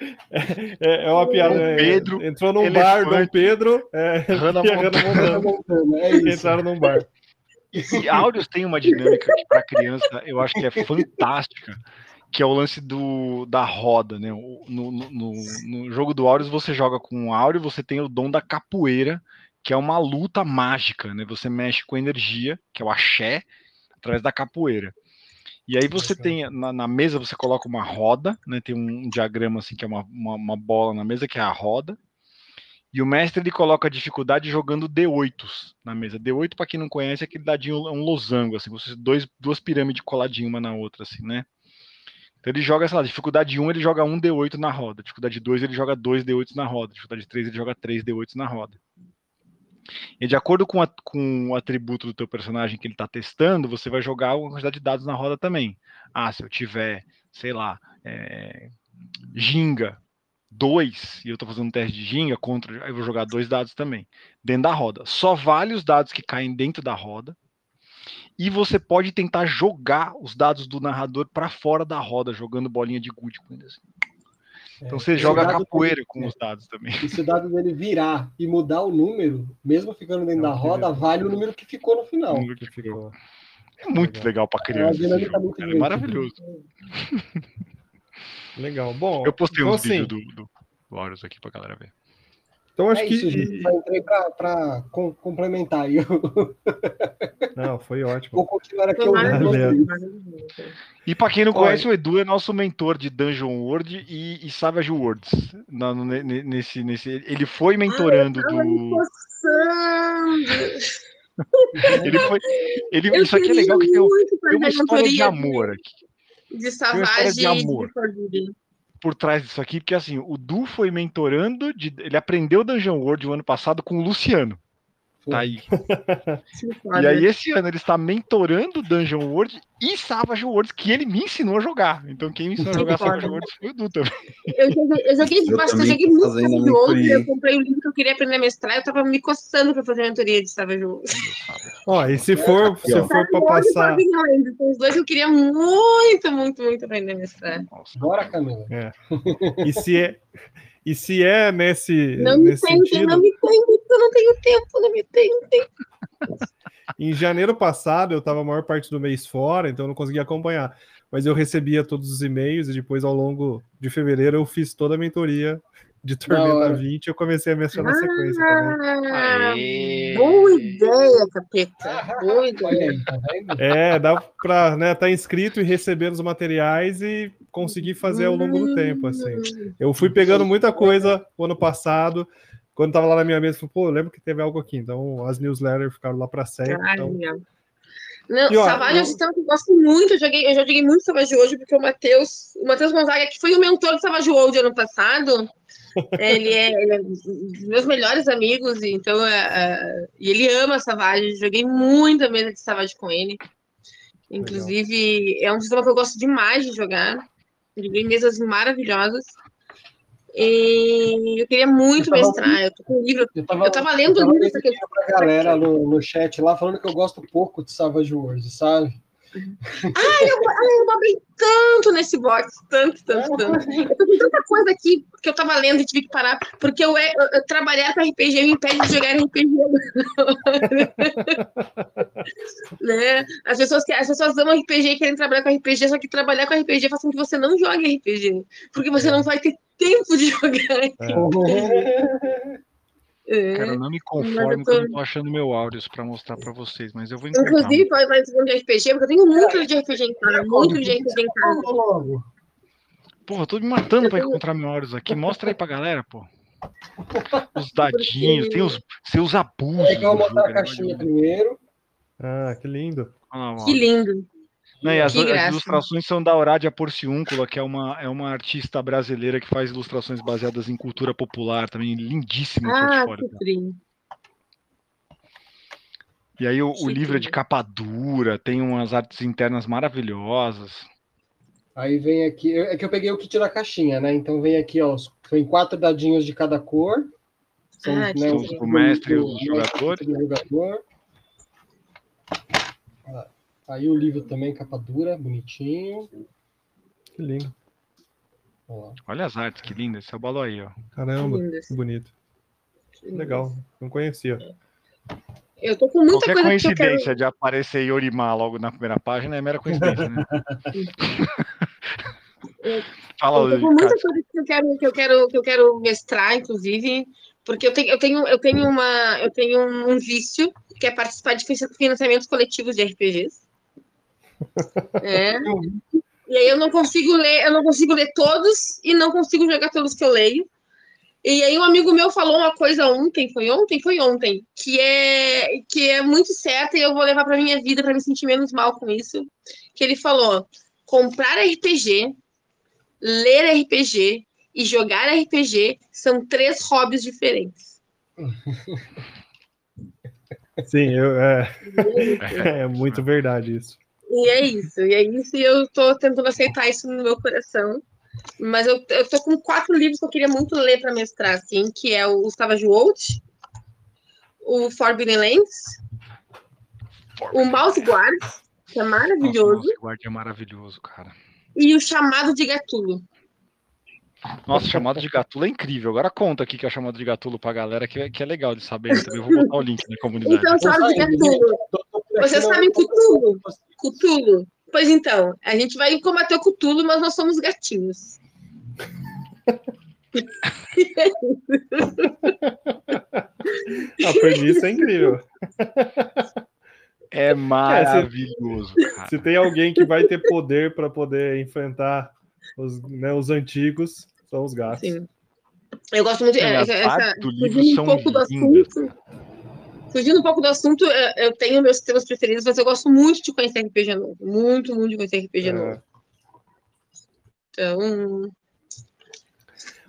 é uma piada. Dom né? Pedro, Entrou num elefante, bar, Dom Pedro, é, e. Hannah Montana. Montana, é isso. Entraram num bar. E Áureos tem uma dinâmica que para criança eu acho que é fantástica, que é o lance do, da roda, né? No, no, no- no jogo do Áureos você joga com o Áureo, você tem o dom da capoeira, que é uma luta mágica, né? Você mexe com energia, que é o axé, através da capoeira. E aí você tem, na, na mesa você coloca uma roda, né? Tem um diagrama assim, que é uma, uma, uma bola na mesa, que é a roda. E o mestre ele coloca a dificuldade jogando D8s na mesa. D8, para quem não conhece, é aquele dadinho, é um losango, assim, dois, duas pirâmides coladinhas uma na outra, assim, né? Então ele joga, sei lá, dificuldade 1 ele joga 1 D8 na roda, dificuldade 2 ele joga 2 D8 na roda, dificuldade 3 ele joga 3 D8 na roda. E de acordo com, a- com o atributo do teu personagem que ele está testando, você vai jogar uma quantidade de dados na roda também. Ah, se eu tiver, sei lá, é, ginga 2 e eu estou fazendo um teste de ginga contra, aí eu vou jogar dois dados também dentro da roda. Só vale os dados que caem dentro da roda. E você pode tentar jogar os dados do narrador para fora da roda, jogando bolinha de gude com ele. assim. Então você É, joga capoeira dele- com os dados também. E se o dado dele virar e mudar o número, mesmo ficando dentro É da o roda, ele- vale o número que ficou no final. Número que ficou. É muito Legal. legal para É criança. dinâmica jogo, É maravilhoso. Legal. Bom, Eu postei então, uns assim, vídeos do, do Warriors aqui pra galera ver. Então acho é que. isso. Só entrei para complementar. aí. Eu Não, foi ótimo. vou continuar aqui maravilhoso. E para quem não Olha. conhece, o Edu é nosso mentor de Dungeon World e, e Savage Worlds. Na- nesse, nesse, ele foi mentorando Tava me do. Ele foi. Ele, Eu isso aqui é legal que tem, um- tem uma história de amor aqui. De Savage de e de por trás disso aqui, porque assim, o Du foi mentorando, de, ele aprendeu Dungeon World o ano passado com o Luciano. Tá aí. E aí, esse ano ele está mentorando Dungeon World e Savage Worlds, que ele me ensinou a jogar. Então, quem me ensinou a jogar. Savage Worlds foi o Du também. Eu joguei, eu joguei, Eu joguei muito Savage Worlds, eu comprei o livro que eu queria aprender a mestrar, eu tava me coçando pra fazer a mentoria de Savage Worlds. Ó, e se for, se for para passar. E Lands, são os dois eu queria muito, muito, muito aprender a mestrar. Nossa, Bora, Camila. E se é, e se é nesse, Não me nesse sentido, não me tentem, eu não tenho tempo, não me tentem. em janeiro passado eu estava a maior parte do mês fora, então eu não conseguia acompanhar. Mas eu recebia todos os e-mails e depois, ao longo de fevereiro, eu fiz toda a mentoria de Tormenta hora. 20 e eu comecei a mestrar na sequência também. Ah, boa ideia, capeta. Boa ideia. tá? É, dá pra estar tá inscrito e receber os materiais e conseguir fazer ao longo do tempo, assim. Eu fui pegando muita coisa o ano passado. Quando tava lá na minha mesa, eu falei, pô, eu lembro que teve algo aqui. Então, as newsletters ficaram lá para sempre. Ah, Então, legal. Não, E, ó, Savage é um eu- sistema que eu gosto muito. Eu joguei, eu já joguei muito Savage hoje, porque o Matheus, o Matheus Gonzaga, que foi o mentor do Savage World ano passado, ele é, ele é um dos meus melhores amigos, então é, é, e ele ama Savage. Joguei muita mesa de Savage com ele. Inclusive, é um sistema que eu gosto demais de jogar. Joguei mesas maravilhosas. E eu queria muito Eu tava- mestrar. Eu tô com um livro. Eu tava, Eu tava lendo eu tava livro lendo porque- pra galera no, no chat lá falando que eu gosto pouco de Savage Worlds, sabe? Ai, eu babei tanto nesse box, tanto, tanto, tanto. Eu tô com tanta coisa aqui que eu tava lendo e tive que parar, porque eu, é- eu- eu trabalhar com RPG me impede de jogar RPG. né? As pessoas que as pessoas amam RPG e querem trabalhar com RPG, só que trabalhar com RPG faz com que você não jogue RPG, porque você não vai ter tempo de jogar. É. Cara, eu não me Mas conformo eu tô- que eu não tô achando meu áudios pra mostrar pra vocês, mas eu vou encontrar. Inclusive, pode estar falando de RPG, porque eu tenho muito de RPG em casa, muito de RPG em casa. Porra, eu tô me matando pra encontrar meu áudios aqui. Mostra aí pra galera, pô. Os dadinhos, tem os seus abusos. É legal botar a caixinha primeiro. ah, que lindo. Que lindo. Não, e as, as ilustrações são da Horádia Porciúncula, que é uma, é uma artista brasileira que faz ilustrações baseadas em cultura popular, também lindíssimo Ah, portfólio frio. E aí o, o livro é de capa dura, tem umas artes internas maravilhosas. Aí vem aqui. É que eu peguei o kit da caixinha, né? Então vem aqui, ó. os- Vem quatro dadinhos de cada cor. São, Ah, né, os- O mestre e o- jogador. Ah, Aí o livro também, capa dura, bonitinho. Que lindo. Olha as artes, que linda. Esse é o balão aí, ó. Caramba, Lindas. que bonito. Legal, não conhecia. Eu tô com muita Qualquer coisa que eu quero. coincidência de aparecer Yorimar logo na primeira página é mera coincidência, né? Fala, Eu tô com muita coisa que eu quero, que eu quero, que eu quero mestrar, inclusive, porque eu tenho, eu tenho, eu tenho uma, eu tenho um vício que é participar de financiamentos coletivos de RPGs. É. E aí eu não consigo ler, eu não consigo ler todos e não consigo jogar todos que eu leio. E aí um amigo meu falou uma coisa ontem, foi ontem, foi ontem, que é que é muito certa e eu vou levar para minha vida para me sentir menos mal com isso. Que ele falou: comprar RPG, ler RPG e jogar RPG são três hobbies diferentes. Sim, eu, é, é muito verdade isso. E é isso, e é isso, e eu tô tentando aceitar isso no meu coração. Mas eu, eu tô com quatro livros que eu queria muito ler para mestrar, assim, que é o Savage World, o Forbidden Lands, o Mouse Guard, que é Nossa, maravilhoso, nossa, guarda é maravilhoso, cara. e o Chamado de Gatulo. Nossa, chamado de gatulo é incrível. Agora conta aqui que é o chamado de gatulo pra galera, que é, que é legal de saber. Também vou botar o link na comunidade. Então, Chamado de Gatulo, Você sabe Cthulhu? Cutulo. Pois então, a gente vai combater o Cutulo, mas nós somos gatinhos. A premissa é incrível. É maravilhoso, cara. Se tem alguém que vai ter poder para poder enfrentar os, né, os antigos, são os gatos. Sim. Eu gosto muito. É, essa, partes essa, livro fugindo um pouco do assunto. Fugindo um pouco do assunto, eu- eu tenho meus temas preferidos, mas eu gosto muito de conhecer RPG novo. Muito, muito de conhecer RPG É. novo. Então,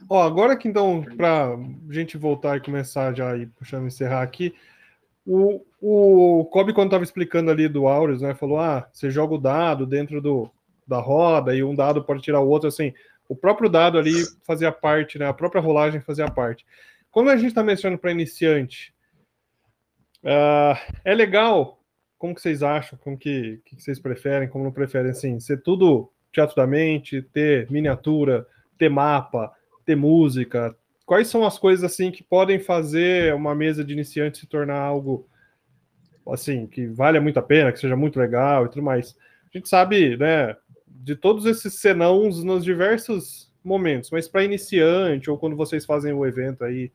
Ó, agora que então, para a gente voltar e começar já e puxando encerrar aqui, O, o Kobe, quando estava explicando ali do Aureus, né, falou: ah, você joga o dado dentro do, da roda e um dado pode tirar o outro, assim. O próprio dado ali fazia parte, né? A própria rolagem fazia parte. Quando a gente está mencionando para iniciante, uh, é legal. Como que vocês acham? Como que, que vocês preferem? Como não preferem? Assim, ser tudo teatro da mente, ter miniatura, ter mapa, ter música, quais são as coisas assim que podem fazer uma mesa de iniciante se tornar algo assim que vale muito a pena, que seja muito legal e tudo mais. A gente sabe, né, de todos esses senãos nos diversos momentos, mas para iniciante ou quando vocês fazem o evento aí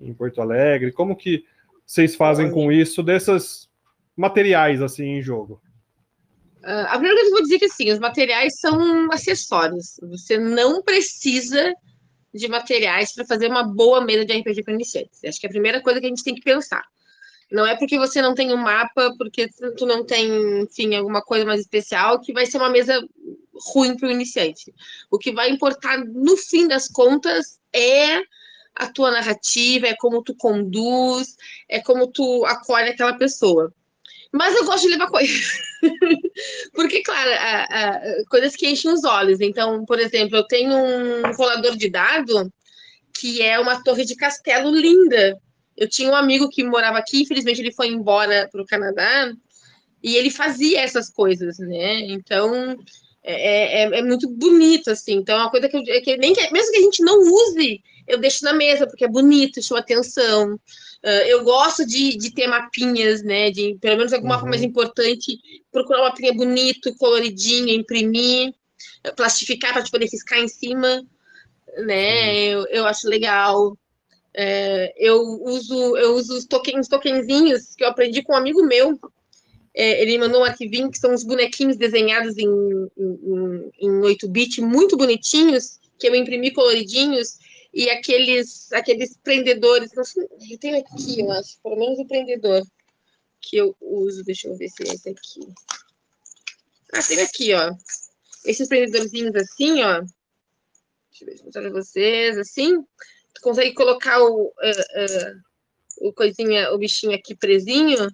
em Porto Alegre, como que vocês fazem com isso desses materiais assim em jogo? Uh, a primeira coisa que eu vou dizer é que assim, os materiais são acessórios. Você não precisa de materiais para fazer uma boa mesa de RPG para iniciantes. Acho que é a primeira coisa que a gente tem que pensar. Não é porque você não tem um mapa, porque tu não tem, enfim, alguma coisa mais especial, que vai ser uma mesa ruim para o iniciante. O que vai importar, no fim das contas, é a tua narrativa, é como tu conduz, é como tu acolhe aquela pessoa. Mas eu gosto de levar coisas. Porque, claro, a, a, coisas que enchem os olhos. Então, por exemplo, eu tenho um rolador de dado que é uma torre de castelo linda. Eu tinha um amigo que morava aqui, infelizmente ele foi embora para o Canadá, e ele fazia essas coisas, né? Então, é, é, é, muito bonito, assim. Então, é uma coisa que, eu, que nem que, mesmo que a gente não use, eu deixo na mesa, porque é bonito, chama atenção. Uh, eu gosto de, de ter mapinhas, né? De pelo menos alguma uhum. forma mais importante, procurar uma mapinha bonito, coloridinho, imprimir, plastificar para poder riscar em cima, né? Eu, eu acho legal. É, eu uso eu uso os tokens, tokenzinhos que eu aprendi com um amigo meu. É, ele mandou um arquivinho que são uns bonequinhos desenhados em, em, em 8-bit, muito bonitinhos, que eu imprimi coloridinhos e aqueles, aqueles prendedores. Eu tenho aqui, eu acho, pelo menos o prendedor que eu uso. Deixa eu ver se é esse aqui. Ah, tem aqui, ó. Esses prendedorzinhos assim, ó. Deixa eu mostrar para vocês, assim. Tu consegue colocar o, uh, uh, o coisinha, o bichinho aqui presinho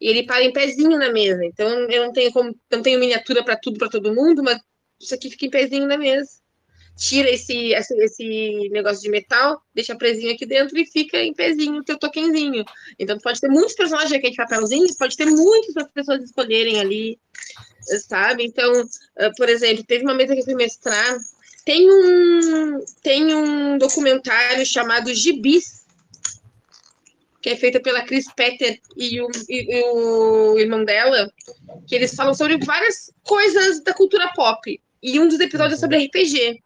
e ele para em pezinho na mesa. Então eu não tenho como, não tenho miniatura para tudo para todo mundo, mas isso aqui fica em pezinho na mesa tira esse, esse, esse, negócio de metal, deixa presinho aqui dentro e fica em pezinho o teu tokenzinho. Então pode ter muitos personagens aqui de papelzinho, pode ter muitas para as pessoas escolherem ali, sabe? Então, uh, por exemplo, teve uma mesa que eu fui mestrar, tem um, tem um documentário chamado Gibis, que é feita pela Chris Petter e o, e, e o irmão dela, que eles falam sobre várias coisas da cultura pop. E um dos episódios é sobre RPG.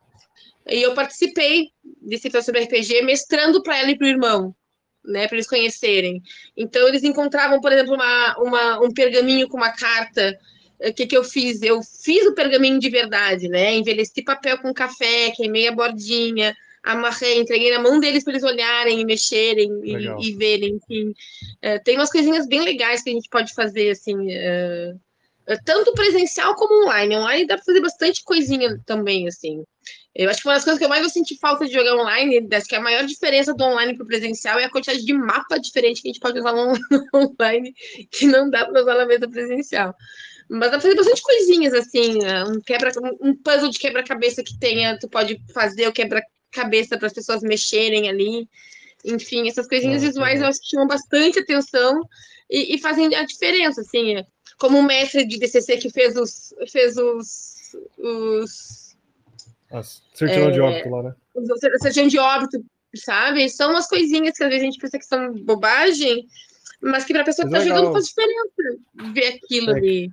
E eu participei desse episódio sobre RPG, mestrando para ela e para o irmão, né, para eles conhecerem. Então, eles encontravam, por exemplo, uma, uma, um pergaminho com uma carta. O que, que eu fiz? Eu fiz o pergaminho de verdade, né? Envelheci papel com café, queimei a bordinha, amarrei, entreguei na mão deles para eles olharem e mexerem e, e, verem. Enfim, uh, tem umas coisinhas bem legais que a gente pode fazer, assim. Uh, tanto presencial como online. Online dá para fazer bastante coisinha também, assim. Eu acho que uma das coisas que eu mais vou sentir falta de jogar online, acho que a maior diferença do online para o presencial é a quantidade de mapa diferente que a gente pode usar no online, que não dá para usar na mesa presencial. Mas dá para fazer bastante coisinhas, assim, é, um, quebra, um puzzle de quebra-cabeça que tenha, tu pode fazer o quebra-cabeça para as pessoas mexerem ali. Enfim, essas coisinhas ah, visuais eu acho que chamam bastante atenção e, e fazem a diferença, assim. Como o mestre de DCC que fez os, fez os, os a certidão é, de óbito lá, né? Certidão de óbito, sabe? São umas coisinhas que às vezes a gente pensa que são bobagem, mas que para a pessoa que está jogando faz diferença ver aquilo é, ali.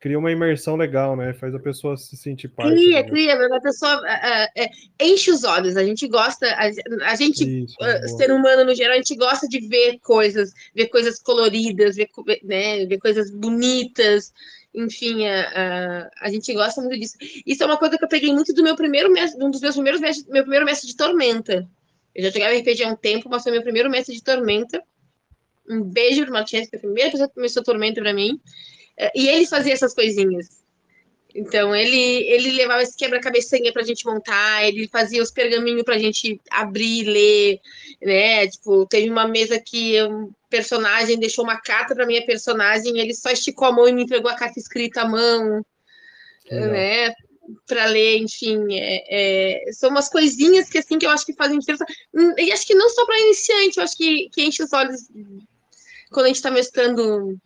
Cria uma imersão legal, né? Faz a pessoa se sentir parte. Cria, cria, a pessoa uh, uh, enche os olhos. A gente gosta, a, a gente, Isso, uh, ser humano no geral, a gente gosta de ver coisas, ver coisas coloridas, ver, né, ver coisas bonitas enfim, a, a, a, gente gosta muito disso. Isso é uma coisa que eu peguei muito do meu primeiro mestre, um dos meus primeiros mestres, meu primeiro mestre de Tormenta. Eu já jogava RPG há um tempo, mas foi meu primeiro mestre de Tormenta. Um beijo pro Martins, que foi a primeira pessoa que começou Tormenta para mim. É, e ele fazia essas coisinhas. Então ele ele levava esse quebra-cabeçanha pra gente montar, ele fazia os pergaminhos pra gente abrir e ler, né? Tipo, teve uma mesa que um personagem deixou uma carta pra minha personagem, ele só esticou a mão e me entregou a carta escrita à mão, Legal. né? Para ler, enfim, é, é, são umas coisinhas que assim que eu acho que fazem diferença. Hum, E acho que não só para iniciante, eu acho que, que enche os olhos quando a gente está mestrando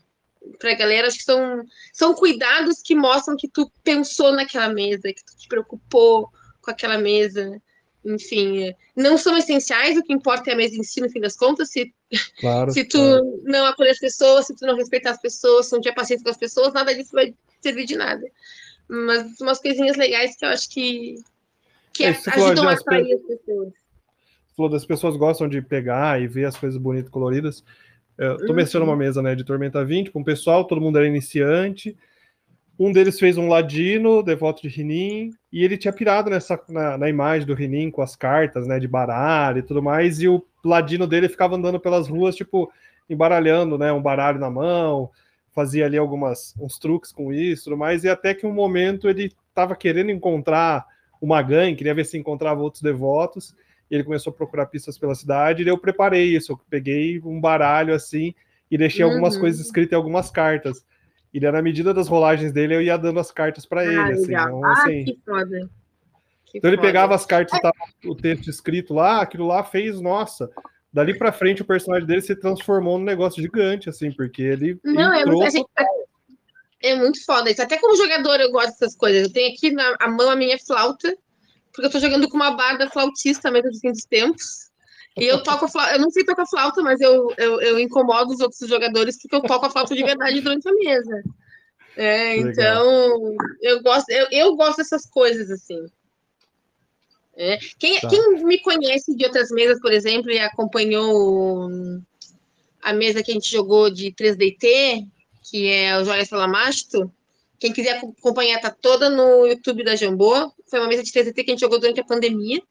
para a galera. Acho que são, são cuidados que mostram que tu pensou naquela mesa, que tu te preocupou com aquela mesa. Enfim, não são essenciais, o que importa é a mesa em si, no fim das contas. Se Claro. se tu claro. não acolher as pessoas, se tu não respeitar as pessoas, se não tiver paciência com as pessoas, nada disso vai servir de nada. Mas umas coisinhas legais que eu acho que, que É, ajudam a atrair as pessoas. falou das pessoas gostam de pegar e ver as coisas bonitas coloridas. Eu tô Uhum. mestrando uma mesa né, de Tormenta 20 com o pessoal, todo mundo era iniciante. Um deles fez um ladino, devoto de Rinin, e ele tinha pirado nessa, na, na imagem do Rinin com as cartas né, de baralho e tudo mais, e o ladino dele ficava andando pelas ruas, tipo, embaralhando né, um baralho na mão, fazia ali algumas uns truques com isso e tudo mais, e até que um momento ele estava querendo encontrar uma gangue, queria ver se encontrava outros devotos, ele começou a procurar pistas pela cidade, e eu preparei isso, eu peguei um baralho assim, e deixei algumas Uhum. coisas escritas em algumas cartas. E na medida das rolagens dele, eu ia dando as cartas para ele, Ah, assim, legal. então, Ah, assim, que foda. Que então ele foda. pegava as cartas e tava o texto escrito lá, aquilo lá fez, nossa. Dali pra frente o personagem dele se transformou num negócio gigante, assim, porque ele Não, é entrou. muito, assim, é muito foda isso. Até como jogador eu gosto dessas coisas. Eu tenho aqui na a mão a minha flauta, porque eu tô jogando com uma barda flautista mesmo dos fim dos tempos. E eu toco a flauta, eu não sei tocar flauta, mas eu, eu, eu incomodo os outros jogadores porque eu toco a flauta de verdade durante a mesa. É, então, eu gosto, eu, eu gosto dessas coisas, assim. É. Quem, Tá. quem me conhece de outras mesas, por exemplo, e acompanhou a mesa que a gente jogou de 3DT, que é o Joias Salamasto, quem quiser acompanhar, tá toda no YouTube da Jambô. Foi uma mesa de 3DT que a gente jogou durante a pandemia.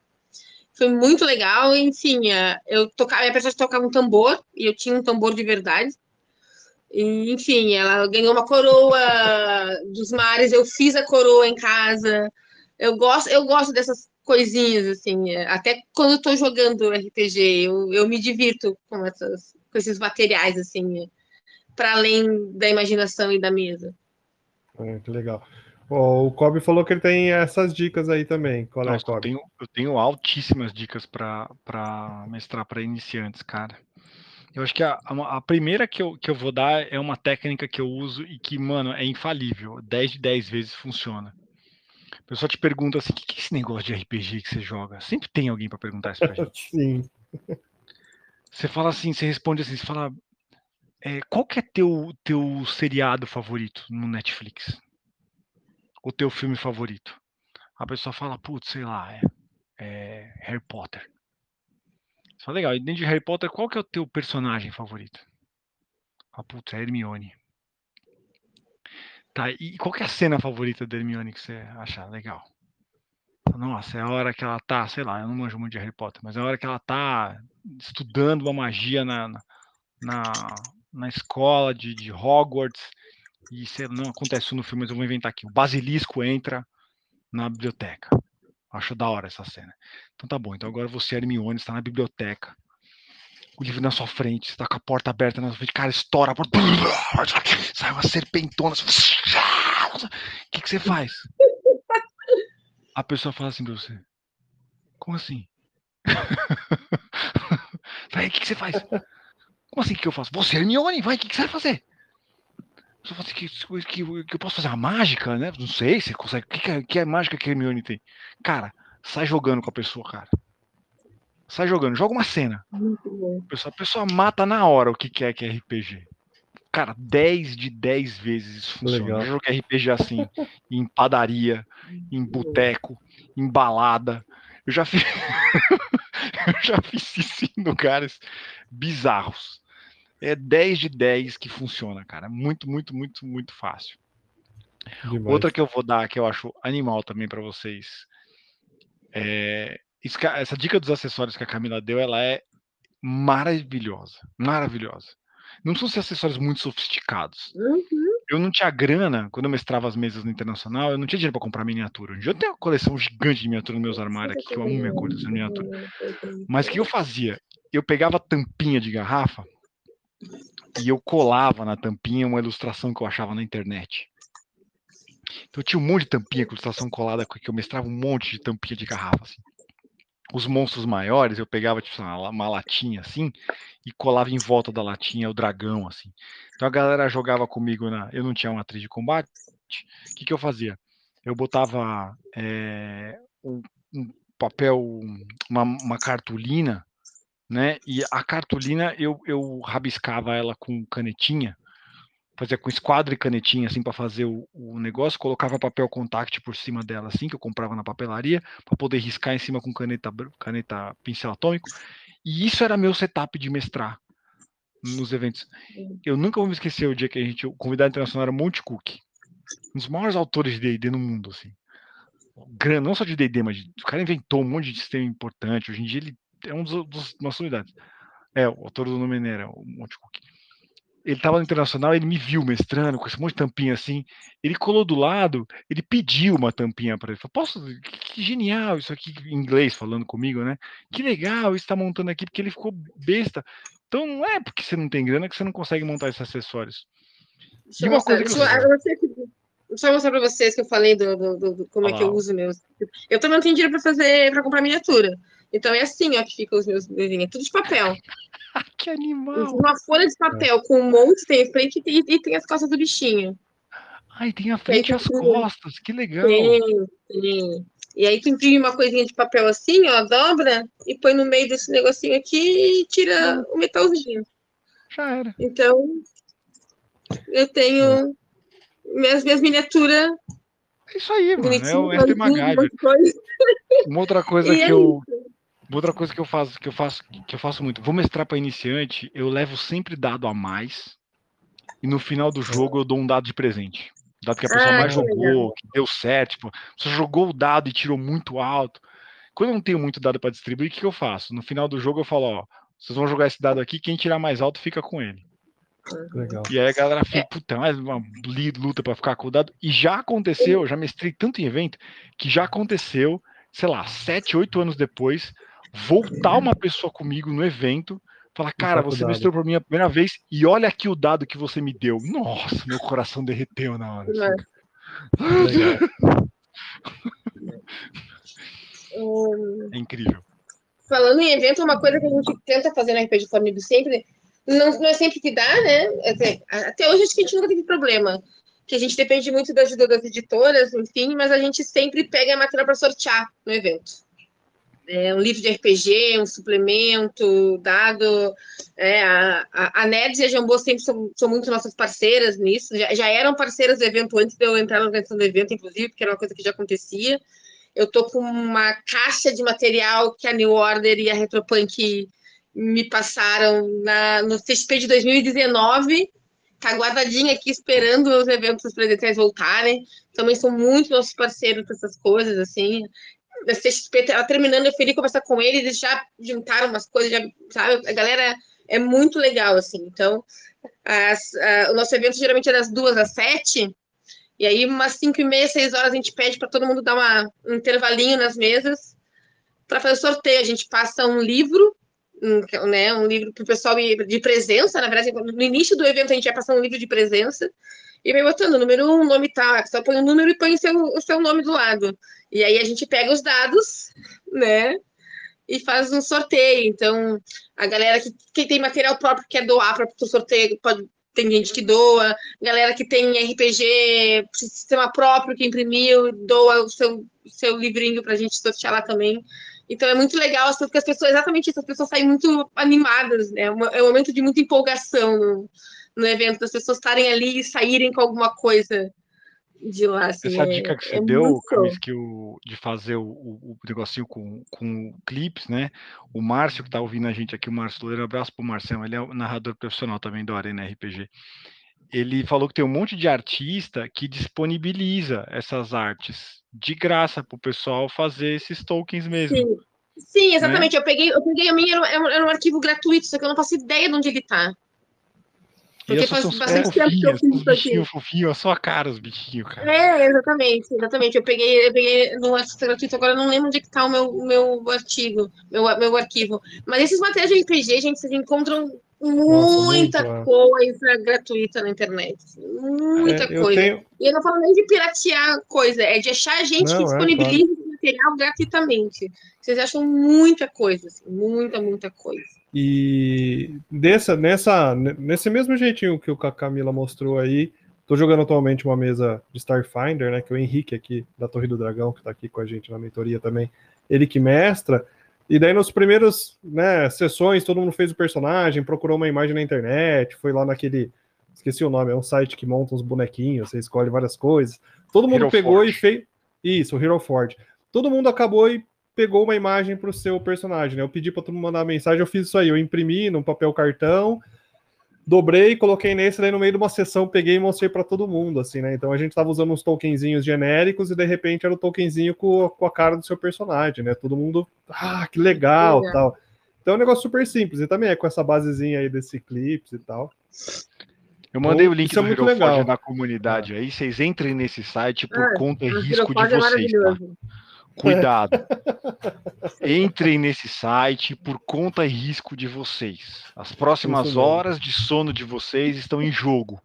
Foi muito legal, enfim, é, eu tocava, minha personagem tocava um tambor, e eu tinha um tambor de verdade. E, enfim, ela ganhou uma coroa dos mares, eu fiz a coroa em casa. Eu gosto, eu gosto dessas coisinhas, assim, é, até quando eu tô jogando RPG, eu, eu me divirto com, essas, com esses materiais, assim, para além da imaginação e da mesa. É, que legal. Ó, o Kobe falou que ele tem essas dicas aí também. Qual é, Nossa, eu Kobe? tenho, eu tenho altíssimas dicas para mestrar para iniciantes, cara. Eu acho que a, a, a primeira que eu, que eu vou dar é uma técnica que eu uso e que, mano, é infalível. 10 de 10 vezes funciona. O pessoal te pergunta assim: o que, que é esse negócio de RPG que você joga? Sempre tem alguém para perguntar isso pra gente. Sim. Você fala assim, você responde assim, você fala. É, qual que é teu, teu seriado favorito no Netflix? O teu filme favorito? A pessoa fala, putz, sei lá, é, é Harry Potter. Só legal, e dentro de Harry Potter, qual que é o teu personagem favorito? Ah, putz, é Hermione. Tá, e qual que é a cena favorita da Hermione que você acha legal? Nossa, é a hora que ela tá, sei lá, eu não manjo muito de Harry Potter, mas é a hora que ela tá estudando uma magia na, na, na, escola de, de Hogwarts, e não acontece isso no filme, mas eu vou inventar aqui. O basilisco entra na biblioteca. Acho da hora essa cena. Então tá bom, então agora você, Hermione, está na biblioteca. O livro na sua frente, está com a porta aberta na sua frente, cara, estoura a porta. Sai uma serpentona. O que, que você faz? A pessoa fala assim pra você. Como assim? O que, que você faz? Como assim que eu faço? Você, Hermione, vai, o que, que você vai fazer? Eu falo assim, que, que, que, eu posso fazer uma mágica, né? Não sei, você consegue. O que, que, é, que é mágica que a Hermione tem? Cara, sai jogando com a pessoa, cara. Sai jogando, joga uma cena. Muito bom. A pessoa, a pessoa mata na hora o que, que é que é RPG. Cara, 10 de 10 vezes isso funciona. Legal. Eu joguei RPG assim, em padaria, em boteco, em balada. Eu já fiz. eu já fiz isso em lugares bizarros. É 10 de 10 que funciona, cara. Muito, muito, muito, muito fácil. Demais. Outra que eu vou dar, que eu acho animal também para vocês. É, isso essa dica dos acessórios que a Camila deu, ela é maravilhosa. Maravilhosa. Não são ser acessórios muito sofisticados. Uhum. eu não tinha grana, quando eu mestrava as mesas no internacional, eu não tinha dinheiro para comprar miniatura. Hoje eu tenho uma coleção gigante de miniatura nos meus armários aqui, que eu amo minha coleção de miniatura. Mas o que eu fazia? Eu pegava tampinha de garrafa e eu colava na tampinha uma ilustração que eu achava na internet. Então eu tinha um monte de tampinha com ilustração colada, que eu mestrava um monte de tampinha de garrafa, assim. Os monstros maiores, eu pegava tipo, uma, latinha assim e colava em volta da latinha o dragão, assim. Então a galera jogava comigo na. Eu não tinha uma atriz de combate. O que, que eu fazia? Eu botava é, um, um, papel, uma, uma cartolina, né? E a cartolina eu, eu rabiscava ela com canetinha fazia com esquadro e canetinha assim para fazer o, o, negócio, colocava papel contact por cima dela assim que eu comprava na papelaria para poder riscar em cima com caneta caneta pincel atômico. E isso era meu setup de mestrar nos eventos. Eu nunca vou me esquecer o dia que a gente o convidado internacional era Monte Cook, um dos maiores autores de D&D no mundo assim. Grande, não só de D&D, mas o cara inventou um monte de sistema importante. Hoje em dia ele é um dos, dos nossas unidades. É, o autor do nome era o Monte Cook ele estava no internacional, ele me viu mestrando com esse monte de tampinha assim. Ele colou do lado, ele pediu uma tampinha para ele. Falou, posso? Que, que, genial isso aqui em inglês falando comigo, né? Que legal está montando aqui porque ele ficou besta. Então não é porque você não tem grana que você não consegue montar esses acessórios. Deixa, eu mostrar, deixa, eu, deixa eu mostrar para vocês que eu falei do, do, do, do como Olá. é que eu uso meus. Eu também não tenho dinheiro para fazer para comprar miniatura. Então é assim ó, que ficam os meus desenhos, é tudo de papel. que animal! Uma folha de papel com um monte, tem a frente e, e tem as costas do bichinho. Ai, tem a frente e as costas, que legal! Tem, tem. E aí tu imprime uma coisinha de papel assim, ó, dobra e põe no meio desse negocinho aqui e tira o metalzinho. Já era. Então, eu tenho minhas, minhas miniaturas. É isso aí, mano. É o MacGyver. Uma outra coisa que é eu. Outra coisa que eu faço, que eu faço, que eu faço muito, vou mestrar para iniciante, eu levo sempre dado a mais e no final do jogo eu dou um dado de presente. Dado que a pessoa ah, mais jogou, legal. que deu certo, tipo, você jogou o dado e tirou muito alto. Quando eu não tenho muito dado para distribuir, o que, que eu faço? No final do jogo eu falo, ó, vocês vão jogar esse dado aqui, quem tirar mais alto fica com ele. Legal. E aí a galera fica, puta, mais uma luta para ficar com o dado. E já aconteceu, já mestrei tanto em evento, que já aconteceu, sei lá, sete, oito anos depois, voltar uma pessoa comigo no evento, falar, cara, você mestrou por mim a primeira vez e olha aqui o dado que você me deu. Nossa, meu coração derreteu na hora. Assim. É incrível. Falando em evento, uma coisa que a gente tenta fazer na RPG Família sempre, não, não é sempre que dá, né? Até hoje acho que a gente nunca teve problema. Que a gente depende muito da ajuda das editoras, enfim, mas a gente sempre pega a matéria para sortear no evento é, um livro de RPG, um suplemento, dado. É, a, a, Nerds e a Jambô sempre são, são muito nossas parceiras nisso, já, já eram parceiras do evento antes de eu entrar na organização do evento, inclusive, porque era uma coisa que já acontecia. Eu tô com uma caixa de material que a New Order e a Retropunk me passaram na, no CXP de 2019, tá guardadinha aqui esperando os eventos presenciais voltarem. Também são muito nossos parceiros para essas coisas, assim da CXP, ela terminando, eu fui conversar com ele, eles já juntaram umas coisas, já, sabe? A galera é muito legal, assim. Então, as, a, o nosso evento geralmente é das duas às sete, e aí umas cinco e meia, seis horas a gente pede para todo mundo dar uma, um intervalinho nas mesas para fazer o sorteio. A gente passa um livro, um, né, um livro para o pessoal de presença, na verdade, no início do evento a gente vai passar um livro de presença, e vai botando número um, nome tal, só põe o número e põe o seu, o seu nome do lado. E aí a gente pega os dados, né? E faz um sorteio. Então, a galera que, que tem material próprio quer doar para o sorteio, pode, tem gente que doa, galera que tem RPG, sistema próprio que imprimiu, doa o seu, seu livrinho para a gente sortear lá também. Então é muito legal, porque as pessoas, exatamente isso, as pessoas saem muito animadas, né? É um momento de muita empolgação no, evento, das pessoas estarem ali e saírem com alguma coisa de lá. Assim, Essa é, dica que você é deu, Camis, que o, de fazer o, o, o, negocinho com, com clips, né? O Márcio, que está ouvindo a gente aqui, o Márcio Loureiro, abraço pro Marcelo, ele é o narrador profissional também do Arena RPG. Ele falou que tem um monte de artista que disponibiliza essas artes de graça para o pessoal fazer esses tokens mesmo. Sim, Sim né? exatamente. Né? Eu, peguei, eu peguei a minha, era um, era um arquivo gratuito, só que eu não faço ideia de onde ele está. Porque faz bastante tempo que eu fiz isso aqui. fofinhos, a sua cara, os bichinhos, cara. É, exatamente, exatamente. Eu peguei, eu peguei no acesso gratuito, agora não lembro onde é que tá o meu, meu artigo, meu, meu arquivo. Mas esses materiais de RPG, gente, vocês encontram muita muito, é. coisa gratuita na internet. Muita É, coisa. tenho, E eu não falo nem de piratear coisa, é de achar gente Não, que é, disponibiliza esse material gratuitamente. Vocês acham muita coisa, assim, muita, muita coisa. E dessa, nessa, nesse mesmo jeitinho que o Camila mostrou aí, tô jogando atualmente uma mesa de Starfinder, né? Que é o Henrique aqui, da Torre do Dragão, que tá aqui com a gente na mentoria também, ele que mestra. E daí, nos primeiros né, sessões, todo mundo fez o personagem, procurou uma imagem na internet, foi lá naquele. Esqueci o nome, é um site que monta uns bonequinhos, você escolhe várias coisas. Todo mundo Hero pegou Forge. e fez. Isso, o Hero Forge. Todo mundo acabou e pegou uma imagem para o seu personagem. Né? Eu pedi para todo mundo mandar uma mensagem, eu fiz isso aí. Eu imprimi num papel cartão, dobrei, coloquei nesse, daí no meio de uma sessão peguei e mostrei para todo mundo, assim, né? Então a gente tava usando uns tokenzinhos genéricos e de repente era o tokenzinho com, com a cara do seu personagem, né? Todo mundo, ah, que legal, Legal. tal. Então é um negócio super simples e também é com essa basezinha aí desse clips e tal. Eu mandei o link isso é do muito Hero Forge legal. na comunidade aí, vocês entrem nesse site por Ah, conta e risco de é vocês, tá? Cuidado. Entrem nesse site por conta e risco de vocês. As próximas horas de sono de vocês estão em jogo.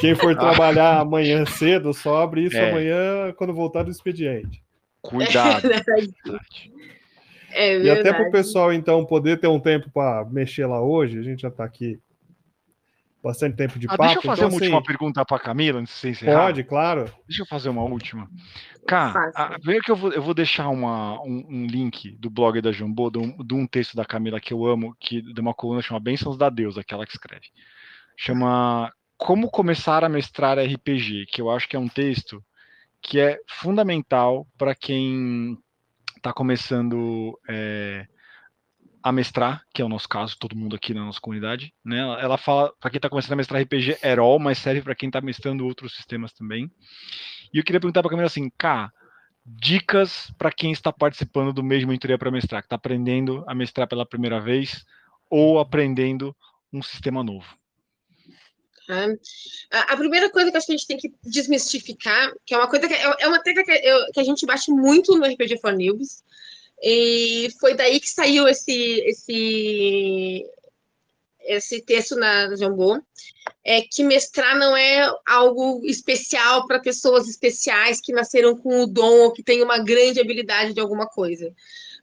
Quem for trabalhar amanhã cedo, só abre isso É. amanhã quando voltar do expediente. Cuidado. É E até para o verdade. pessoal, então, poder ter um tempo para mexer lá hoje, a gente já está aqui bastante tempo de Ah, papo. deixa eu fazer então, uma assim, última pergunta para Camila, antes de você encerrar. Pode, claro. Deixa eu fazer uma última. Cara, Faça. a- primeiro que eu vou, eu vou deixar uma, um, um link do blog da Jambô, de um, de um texto da Camila que eu amo, que de uma coluna chama Bênçãos da Deus, aquela que escreve. Chama Como Começar a Mestrar RPG, que eu acho que é um texto que é fundamental para quem está começando é, a mestrar, que é o nosso caso, todo mundo aqui na nossa comunidade. Né? Ela- fala para quem está começando a mestrar RPG at all, mas serve para quem está mestrando outros sistemas também. E eu queria perguntar para a Camila assim, cá, dicas para quem está participando do mesmo mentoria para mestrar, que está aprendendo a mestrar pela primeira vez ou aprendendo um sistema novo. tá? A, primeira coisa que a gente tem que desmistificar, que é uma coisa que é, é uma tecla que, eu- que a gente bate muito no RPG for e foi daí que saiu esse esse esse texto na Jambô, é que mestrar não é algo especial para pessoas especiais que nasceram com o dom ou que têm uma grande habilidade de alguma coisa.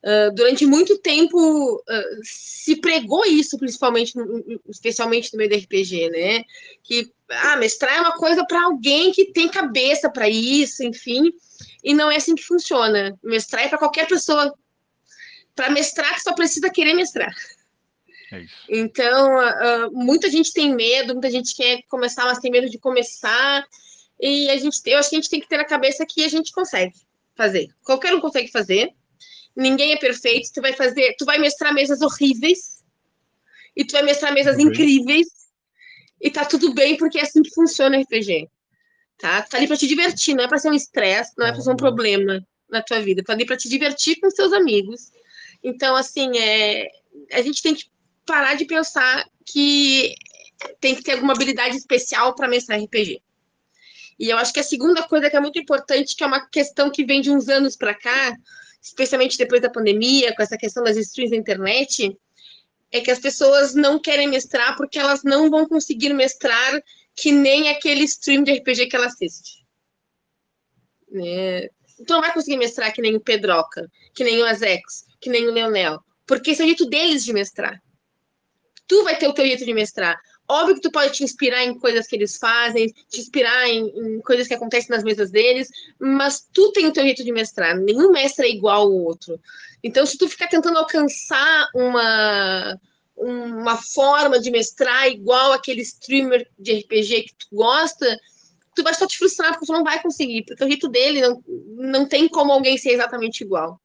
Ah, durante muito tempo ah, se pregou isso, principalmente, especialmente no meio do RPG, né? Que ah, mestrar é uma coisa para alguém que tem cabeça para isso, enfim, e não é assim que funciona. Mestrar é para qualquer pessoa. Para mestrar, só precisa querer mestrar. É. Então, ah, muita gente tem medo, muita gente quer começar, mas tem medo de começar. E a gente, eu acho que a gente tem que ter na cabeça que a gente consegue fazer. Qualquer um consegue fazer. Ninguém é perfeito. Tu vai fazer, tu vai mestrar mesas horríveis e tu vai mestrar mesas incríveis. E tá tudo bem, porque é assim que funciona o RPG. Tá? Tu tá ali pra te divertir, não é pra ser um estresse, não é pra ser um Uhum. problema na tua vida. Tu tá ali pra te divertir com seus amigos. Então, assim, é, a gente tem que parar de pensar que tem que ter alguma habilidade especial para mestrar RPG. E eu acho que a segunda coisa que é muito importante, que é uma questão que vem de uns anos para cá, especialmente depois da pandemia, com essa questão das streams na internet, é que as pessoas não querem mestrar porque elas não vão conseguir mestrar que nem aquele stream de RPG que ela assiste. Né? Tu não vai conseguir mestrar que nem o Pedroca, que nem o Azex, que nem o Leonel, porque esse é o jeito deles de mestrar. Tu vai ter o teu jeito de mestrar. Óbvio que tu pode te inspirar em coisas que eles fazem, te inspirar em, em coisas que acontecem nas mesas deles, mas tu tem o teu jeito de mestrar. Nenhum mestre é igual ao outro. Então, se tu ficar tentando alcançar uma, uma forma de mestrar igual aquele streamer de RPG que tu gosta, tu vai só te frustrar, porque tu não vai conseguir, porque o jeito dele não, não tem como alguém ser exatamente igual.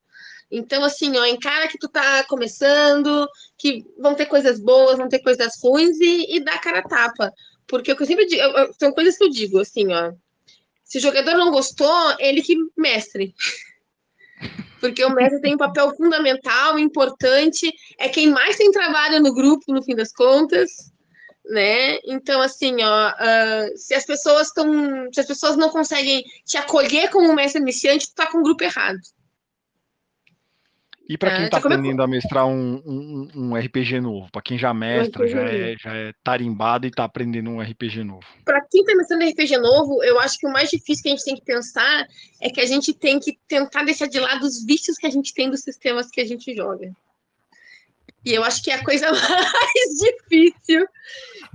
Então, assim, ó, encara que tu tá começando, que vão ter coisas boas, vão ter coisas ruins e, e dá cara a tapa. Porque o que eu sempre digo, eu- eu- são coisas que eu digo, assim, ó. Se o jogador não gostou, ele que mestre. Porque o mestre tem um papel fundamental, importante, é quem mais tem trabalho no grupo, no fim das contas. né? Então, assim, ó, uh, se as pessoas estão. Se as pessoas não conseguem te acolher como mestre iniciante, tu tá com o grupo errado. E para quem É, está come- aprendendo a mestrar um, um, um RPG novo, para quem já mestra, já é, já é tarimbado e está aprendendo um RPG novo. Para quem tá mestrando RPG novo, eu acho que o mais difícil que a gente tem que pensar é que a gente tem que tentar deixar de lado os vícios que a gente tem dos sistemas que a gente joga. E eu acho que a coisa mais difícil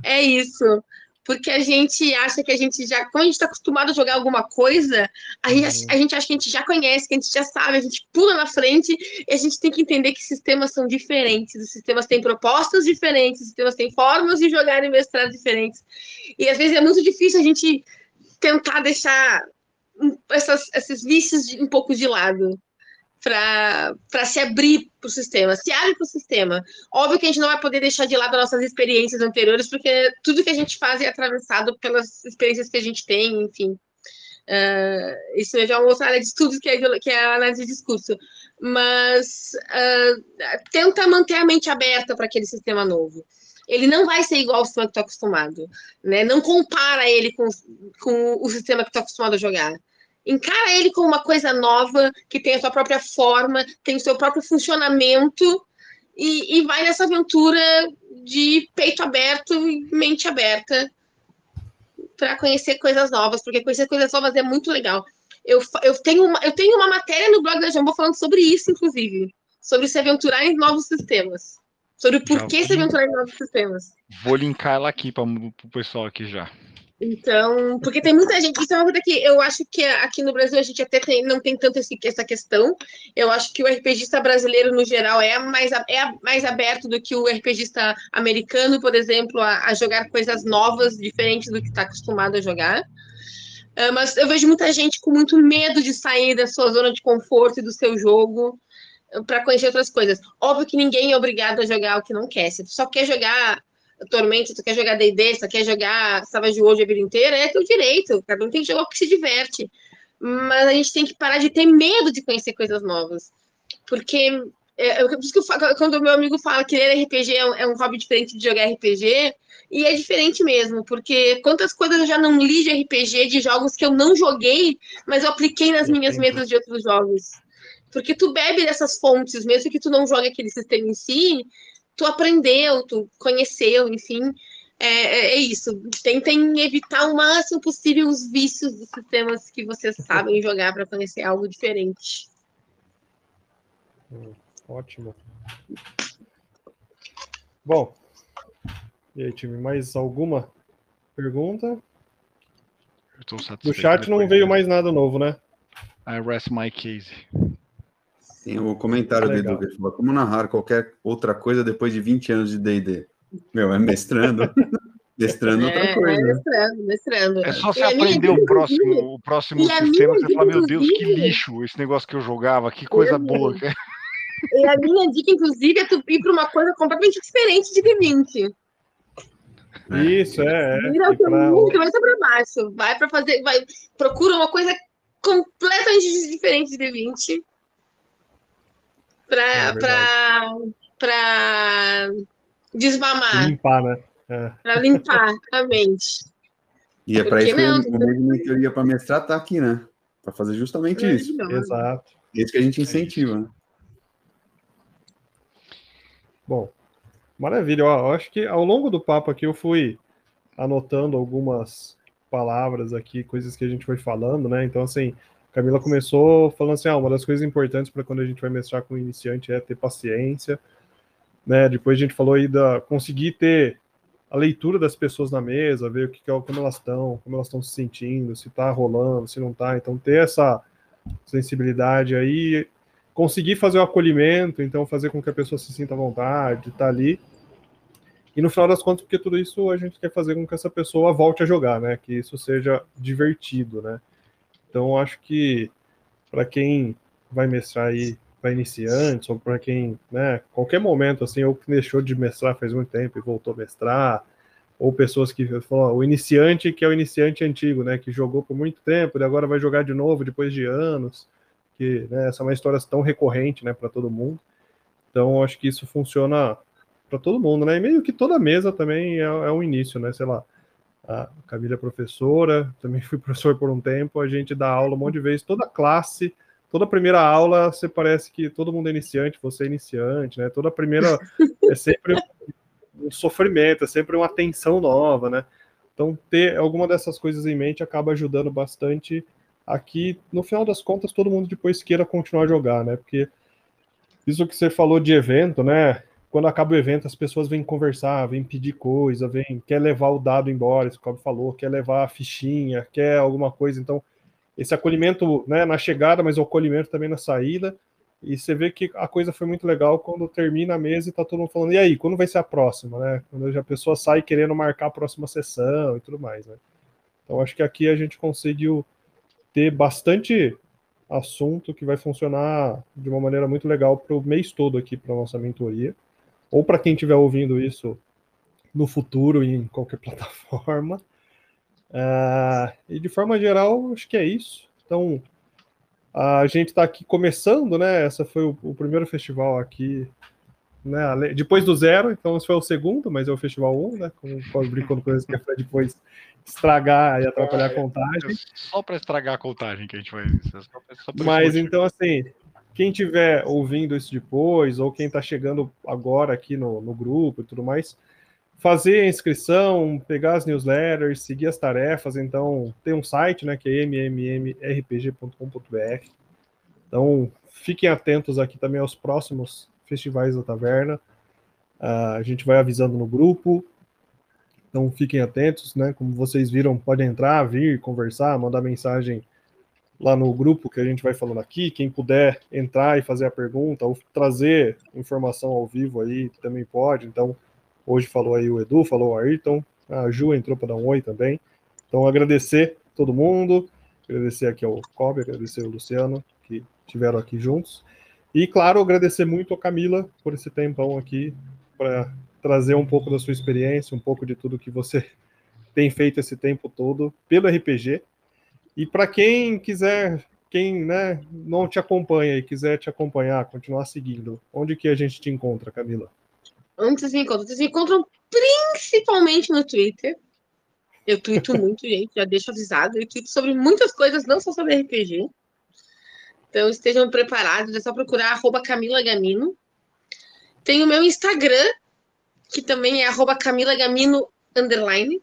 é isso. Porque a gente acha que a gente já, quando a gente está acostumado a jogar alguma coisa, a gente, a gente acha que a gente já conhece, que a gente já sabe, a gente pula na frente e a gente tem que entender que sistemas são diferentes, os sistemas têm propostas diferentes, os sistemas têm formas de jogar e mestrar diferentes. E às vezes é muito difícil a gente tentar deixar um- essas- esses vícios de- um pouco de lado para se abrir para o sistema, se abre para o sistema. Óbvio que a gente não vai poder deixar de lado nossas experiências anteriores, porque tudo que a gente faz é atravessado pelas experiências que a gente tem, enfim. Ah, isso já é uma outra área de estudos que é, que é a análise de discurso. Mas ah, tenta manter a mente aberta para aquele sistema novo. Ele não vai ser igual ao sistema que tu tá acostumado. Né? Não compara ele com, com o sistema que tu tá acostumado a jogar. Encara ele como uma coisa nova, que tem a sua própria forma, tem o seu próprio funcionamento, e, e vai nessa aventura de peito aberto e mente aberta para conhecer coisas novas, porque conhecer coisas novas é muito legal. Eu, eu, tenho, uma, eu tenho uma matéria no blog da Jambô falando sobre isso, inclusive, sobre se aventurar em novos sistemas, sobre o porquê se aventurar em novos sistemas. Vou linkar ela aqui para o pessoal aqui já. Então, porque tem muita gente, isso é uma coisa que eu acho que aqui no Brasil a gente até tem- não tem tanto esse- essa questão. Eu acho que o RPGista brasileiro, no geral, é mais, é mais aberto do que o RPGista americano, por exemplo, a, a jogar coisas novas, diferentes do que está acostumado a jogar. Ah, mas eu vejo muita gente com muito medo de sair da sua zona de conforto e do seu jogo para conhecer outras coisas. Óbvio que ninguém é obrigado a jogar o que não quer. Se tu só quer jogar Tormenta, tu quer jogar D&D, tu quer jogar Savage World a vida inteira, é teu direito. Cada um tem que jogar o que se diverte. Mas a gente tem que parar de ter medo de conhecer coisas novas. Porque, é, é por isso que eu quando o meu amigo fala que ler RPG é um, é um hobby diferente de jogar RPG, e é diferente mesmo, porque quantas coisas eu já não li de RPG, de jogos que eu não joguei, mas eu apliquei nas minhas mesas de outros jogos. Porque tu bebe dessas fontes, mesmo que tu não jogue aquele sistema em si, tu aprendeu, tu conheceu, enfim. É, é- é isso. Tentem evitar o máximo possível os vícios dos sistemas que vocês sabem jogar para conhecer algo diferente. Ótimo. Bom, e aí, time, mais alguma pergunta? Do chat não veio mais nada novo, né? I rest my case. Tem o comentário do Legal. Edu, que ele falou, como narrar qualquer outra coisa depois de 20 anos de D&D? Meu, é mestrando. mestrando outra É, coisa. é mestrando, mestrando. É só você aprender o próximo, o próximo e sistema, minha você fala, meu Deus, que lixo esse negócio que eu jogava, que coisa boa. E a minha dica, inclusive, é tu ir para uma coisa completamente diferente de D20. Isso, é. é. Vira o teu pra- mundo, vai para baixo. Vai para fazer. Vai, procura uma coisa completamente diferente de D20. É Para para desmamar, limpar, né? É. para limpar a mente. E é para Por que isso que não? o de teoria para mestrar tá aqui, né? Para fazer justamente isso. Maravilhoso. Exato. É isso que a gente incentiva. né? Bom, maravilha. Ó, eu acho que ao longo do papo aqui eu fui anotando algumas palavras aqui, coisas que a gente foi falando, né? Então, assim, Camila começou falando assim: ah, uma das coisas importantes para quando a gente vai mestrar com iniciante é ter paciência, né? Depois a gente falou aí da conseguir ter a leitura das pessoas na mesa, ver o que, é, como elas estão, como elas estão se sentindo, se tá rolando, se não tá. Então, ter essa sensibilidade aí, conseguir fazer o acolhimento, então fazer com que a pessoa se sinta à vontade, estar ali. E no final das contas, porque tudo isso a gente quer fazer com que essa pessoa volte a jogar, né? Que isso seja divertido, né? Então, acho que para quem vai mestrar aí para iniciantes, ou para quem, né, qualquer momento, assim, ou que deixou de mestrar faz muito tempo e voltou a mestrar, ou pessoas que falam, o iniciante que é o iniciante antigo, né, que jogou por muito tempo e agora vai jogar de novo depois de anos, que né, essa é uma história tão recorrente, né, para todo mundo. Então, acho que isso funciona para todo mundo, né? E meio que toda mesa também é, é um início, né? Sei lá, a Camila é professora, também fui professor por um tempo, a gente dá aula um monte de vezes, toda classe, toda primeira aula, você parece que todo mundo é iniciante, você é iniciante, né? Toda primeira é sempre um sofrimento, é sempre uma tensão nova, né? Então, ter alguma dessas coisas em mente acaba ajudando bastante aqui, no final das contas, todo mundo depois queira continuar a jogar, né? Porque isso que você falou de evento, né? Quando acaba o evento, as pessoas vêm conversar, vêm pedir coisa, vêm, quer levar o dado embora, isso que o falou, quer levar a fichinha, quer alguma coisa. Então, esse acolhimento né, na chegada, mas o acolhimento também na saída. E você vê que a coisa foi muito legal quando termina a mesa e tá todo mundo falando, e aí, quando vai ser a próxima, né? Quando a pessoa sai querendo marcar a próxima sessão e tudo mais, né? Então acho que aqui a gente conseguiu ter bastante assunto que vai funcionar de uma maneira muito legal para o mês todo aqui para nossa mentoria. Ou para quem estiver ouvindo isso no futuro em qualquer plataforma. Uh, e de forma geral, acho que é isso. Então, a gente está aqui começando, né? Essa foi o, o, primeiro festival aqui, né? Depois do zero, então esse foi o segundo, mas é o festival 1, um, né? Como pode brincando com coisas que é depois estragar e atrapalhar a é, contagem. Só para estragar a contagem que a gente vai. É mas então, assim, quem estiver ouvindo isso depois, ou quem está chegando agora aqui no, no grupo e tudo mais, fazer a inscrição, pegar as newsletters, seguir as tarefas. Então, tem um site, né, que é mmmrpg.com.br. Então, fiquem atentos aqui também aos próximos festivais da taverna. Uh, a gente vai avisando no grupo. Então, fiquem atentos, né? Como vocês viram, podem entrar, vir, conversar, mandar mensagem lá no grupo que a gente vai falando aqui. Quem puder entrar e fazer a pergunta ou trazer informação ao vivo aí também pode. Então, Hoje falou aí o Edu, falou o Ayrton, a Ju entrou para dar um oi também. Então, agradecer todo mundo, agradecer aqui ao Kobe, agradecer ao Luciano, que estiveram aqui juntos. E, claro, agradecer muito a Camila por esse tempão aqui, para trazer um pouco da sua experiência, um pouco de tudo que você tem feito esse tempo todo pelo RPG. E para quem quiser, quem né, não te acompanha e quiser te acompanhar, continuar seguindo, onde que a gente te encontra, Camila? Onde vocês me encontram? Vocês me encontram principalmente no Twitter. Eu tweeto muito, gente, já deixo avisado. Eu tweeto sobre muitas coisas, não só sobre RPG. Então estejam preparados, é só procurar arroba Camila Gamino. Tem o meu Instagram, que também é arroba Camila Gamino underline.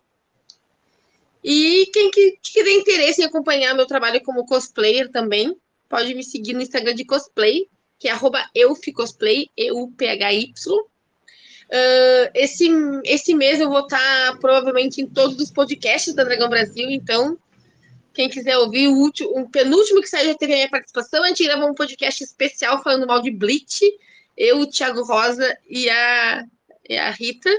E quem que, que tem interesse em acompanhar meu trabalho como cosplayer também, pode me seguir no Instagram de cosplay, que é eufcosplay, E-U-P-H-Y. Uh, esse, esse mês eu vou estar provavelmente em todos os podcasts da Dragão Brasil, então quem quiser ouvir o, último, penúltimo que saiu já teve a minha participação, a gente gravou um podcast especial falando mal de Bleach, eu, o Thiago Rosa e a, e a Rita.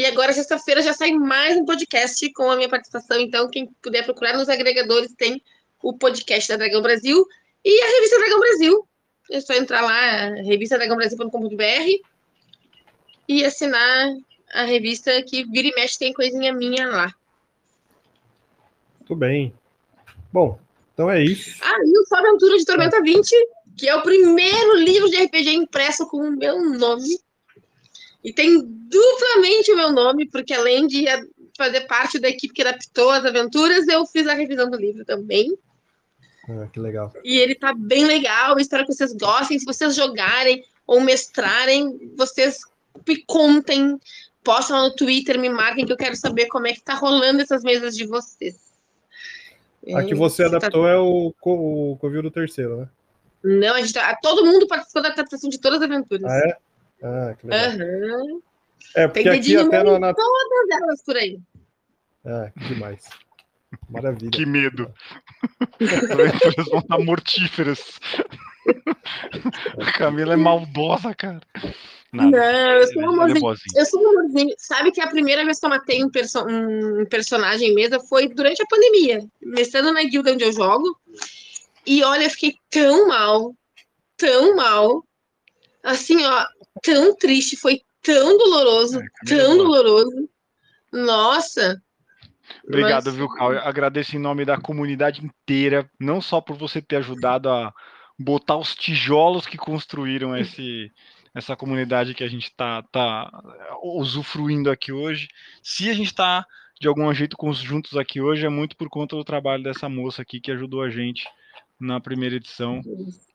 E agora, sexta-feira, já sai mais um podcast com a minha participação. Então, quem puder procurar nos agregadores, tem o podcast da Dragão Brasil e a revista Dragão Brasil. É só entrar lá, revistadragãobrasil.com.br e assinar a revista que vira e mexe tem coisinha minha lá. Muito bem. Bom, então é isso. Ah, e o Só Aventura de Tormenta 20, que é o primeiro livro de RPG impresso com o meu nome. E tem duplamente o meu nome, porque além de fazer parte da equipe que adaptou as aventuras, eu fiz a revisão do livro também. Ah, que legal. E ele tá bem legal, espero que vocês gostem. Se vocês jogarem ou mestrarem, vocês me contem, postem lá no Twitter, me marquem que eu quero saber como é que tá rolando essas mesas de vocês. A que você tá adaptou tá... é o, o Covil do Terceiro, né? Não, a gente tá, todo mundo participou da adaptação de todas as aventuras. Ah, é? Ah, que legal. Uhum. É, porque Tem aqui até no, na... todas elas por aí. Ah, que demais. Maravilha. Que medo. As aventuras vão estar mortíferas. A Camila é maldosa, cara. Nada. Não, eu sou um amorzinho. Eu sou um amorzinho. Sabe que a primeira vez que eu matei um, perso um personagem em mesa foi durante a pandemia, mestrando na guilda onde eu jogo. E olha, eu fiquei tão mal, tão mal. Assim, ó, tão triste, foi tão doloroso, é, tão doloroso. Nossa. Obrigado, mas... viu? Eu agradeço em nome da comunidade inteira, não só por você ter ajudado a botar os tijolos que construíram esse essa comunidade que a gente está tá usufruindo aqui hoje. Se a gente está de algum jeito juntos aqui hoje, é muito por conta do trabalho dessa moça aqui que ajudou a gente na primeira edição.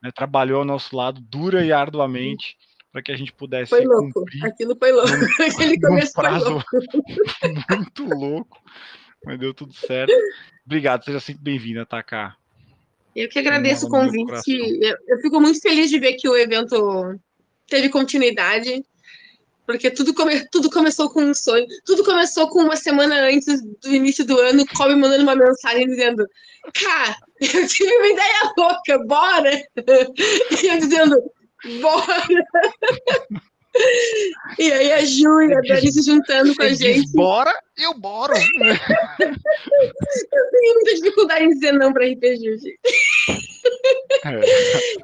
Né, trabalhou ao nosso lado dura e arduamente para que a gente pudesse foi louco. Aquilo foi louco. Aquele começo prazo louco. muito louco, mas deu tudo certo. Obrigado, seja sempre bem-vinda, Taká. Eu que agradeço o convite. Eu, eu, fico muito feliz de ver que o evento teve continuidade, porque tudo, come, tudo começou com um sonho. Tudo começou com uma semana antes do início do ano, Kobe mandando uma mensagem dizendo: Cara, eu tive uma ideia louca, bora! E eu dizendo: Bora! E aí a Ju e a Dani se juntando com a gente. bora, eu boro! eu tenho muita dificuldade em dizer não para RPG, gente. É.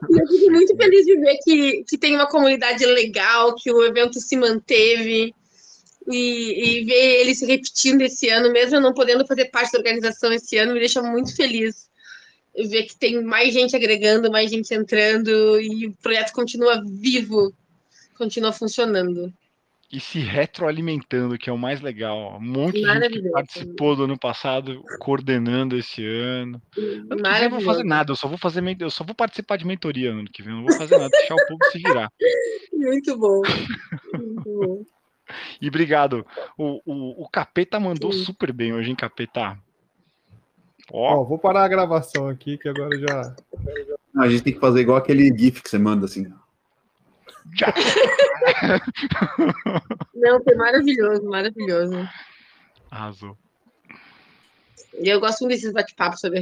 Eu fico muito feliz de ver que, que tem uma comunidade legal, que o evento se manteve. E, e ver ele se repetindo esse ano, mesmo eu não podendo fazer parte da organização esse ano, me deixa muito feliz ver que tem mais gente agregando, mais gente entrando e o projeto continua vivo continua funcionando. E se retroalimentando, que é o mais legal. Um monte de gente que participou do ano passado, coordenando esse ano. Ano eu não vou fazer nada, eu só vou fazer eu só vou participar de mentoria ano que vem, não vou fazer nada, deixar o público se virar. Muito bom. Muito bom. E obrigado. O, o, o Capeta mandou Sim. super bem hoje, hein, Capeta? Ó, oh. oh, vou parar a gravação aqui, que agora já. a gente tem que fazer igual aquele GIF que você manda assim. Não, foi maravilhoso, maravilhoso. Arrasou. E eu gosto muito desses bate-papos sobre.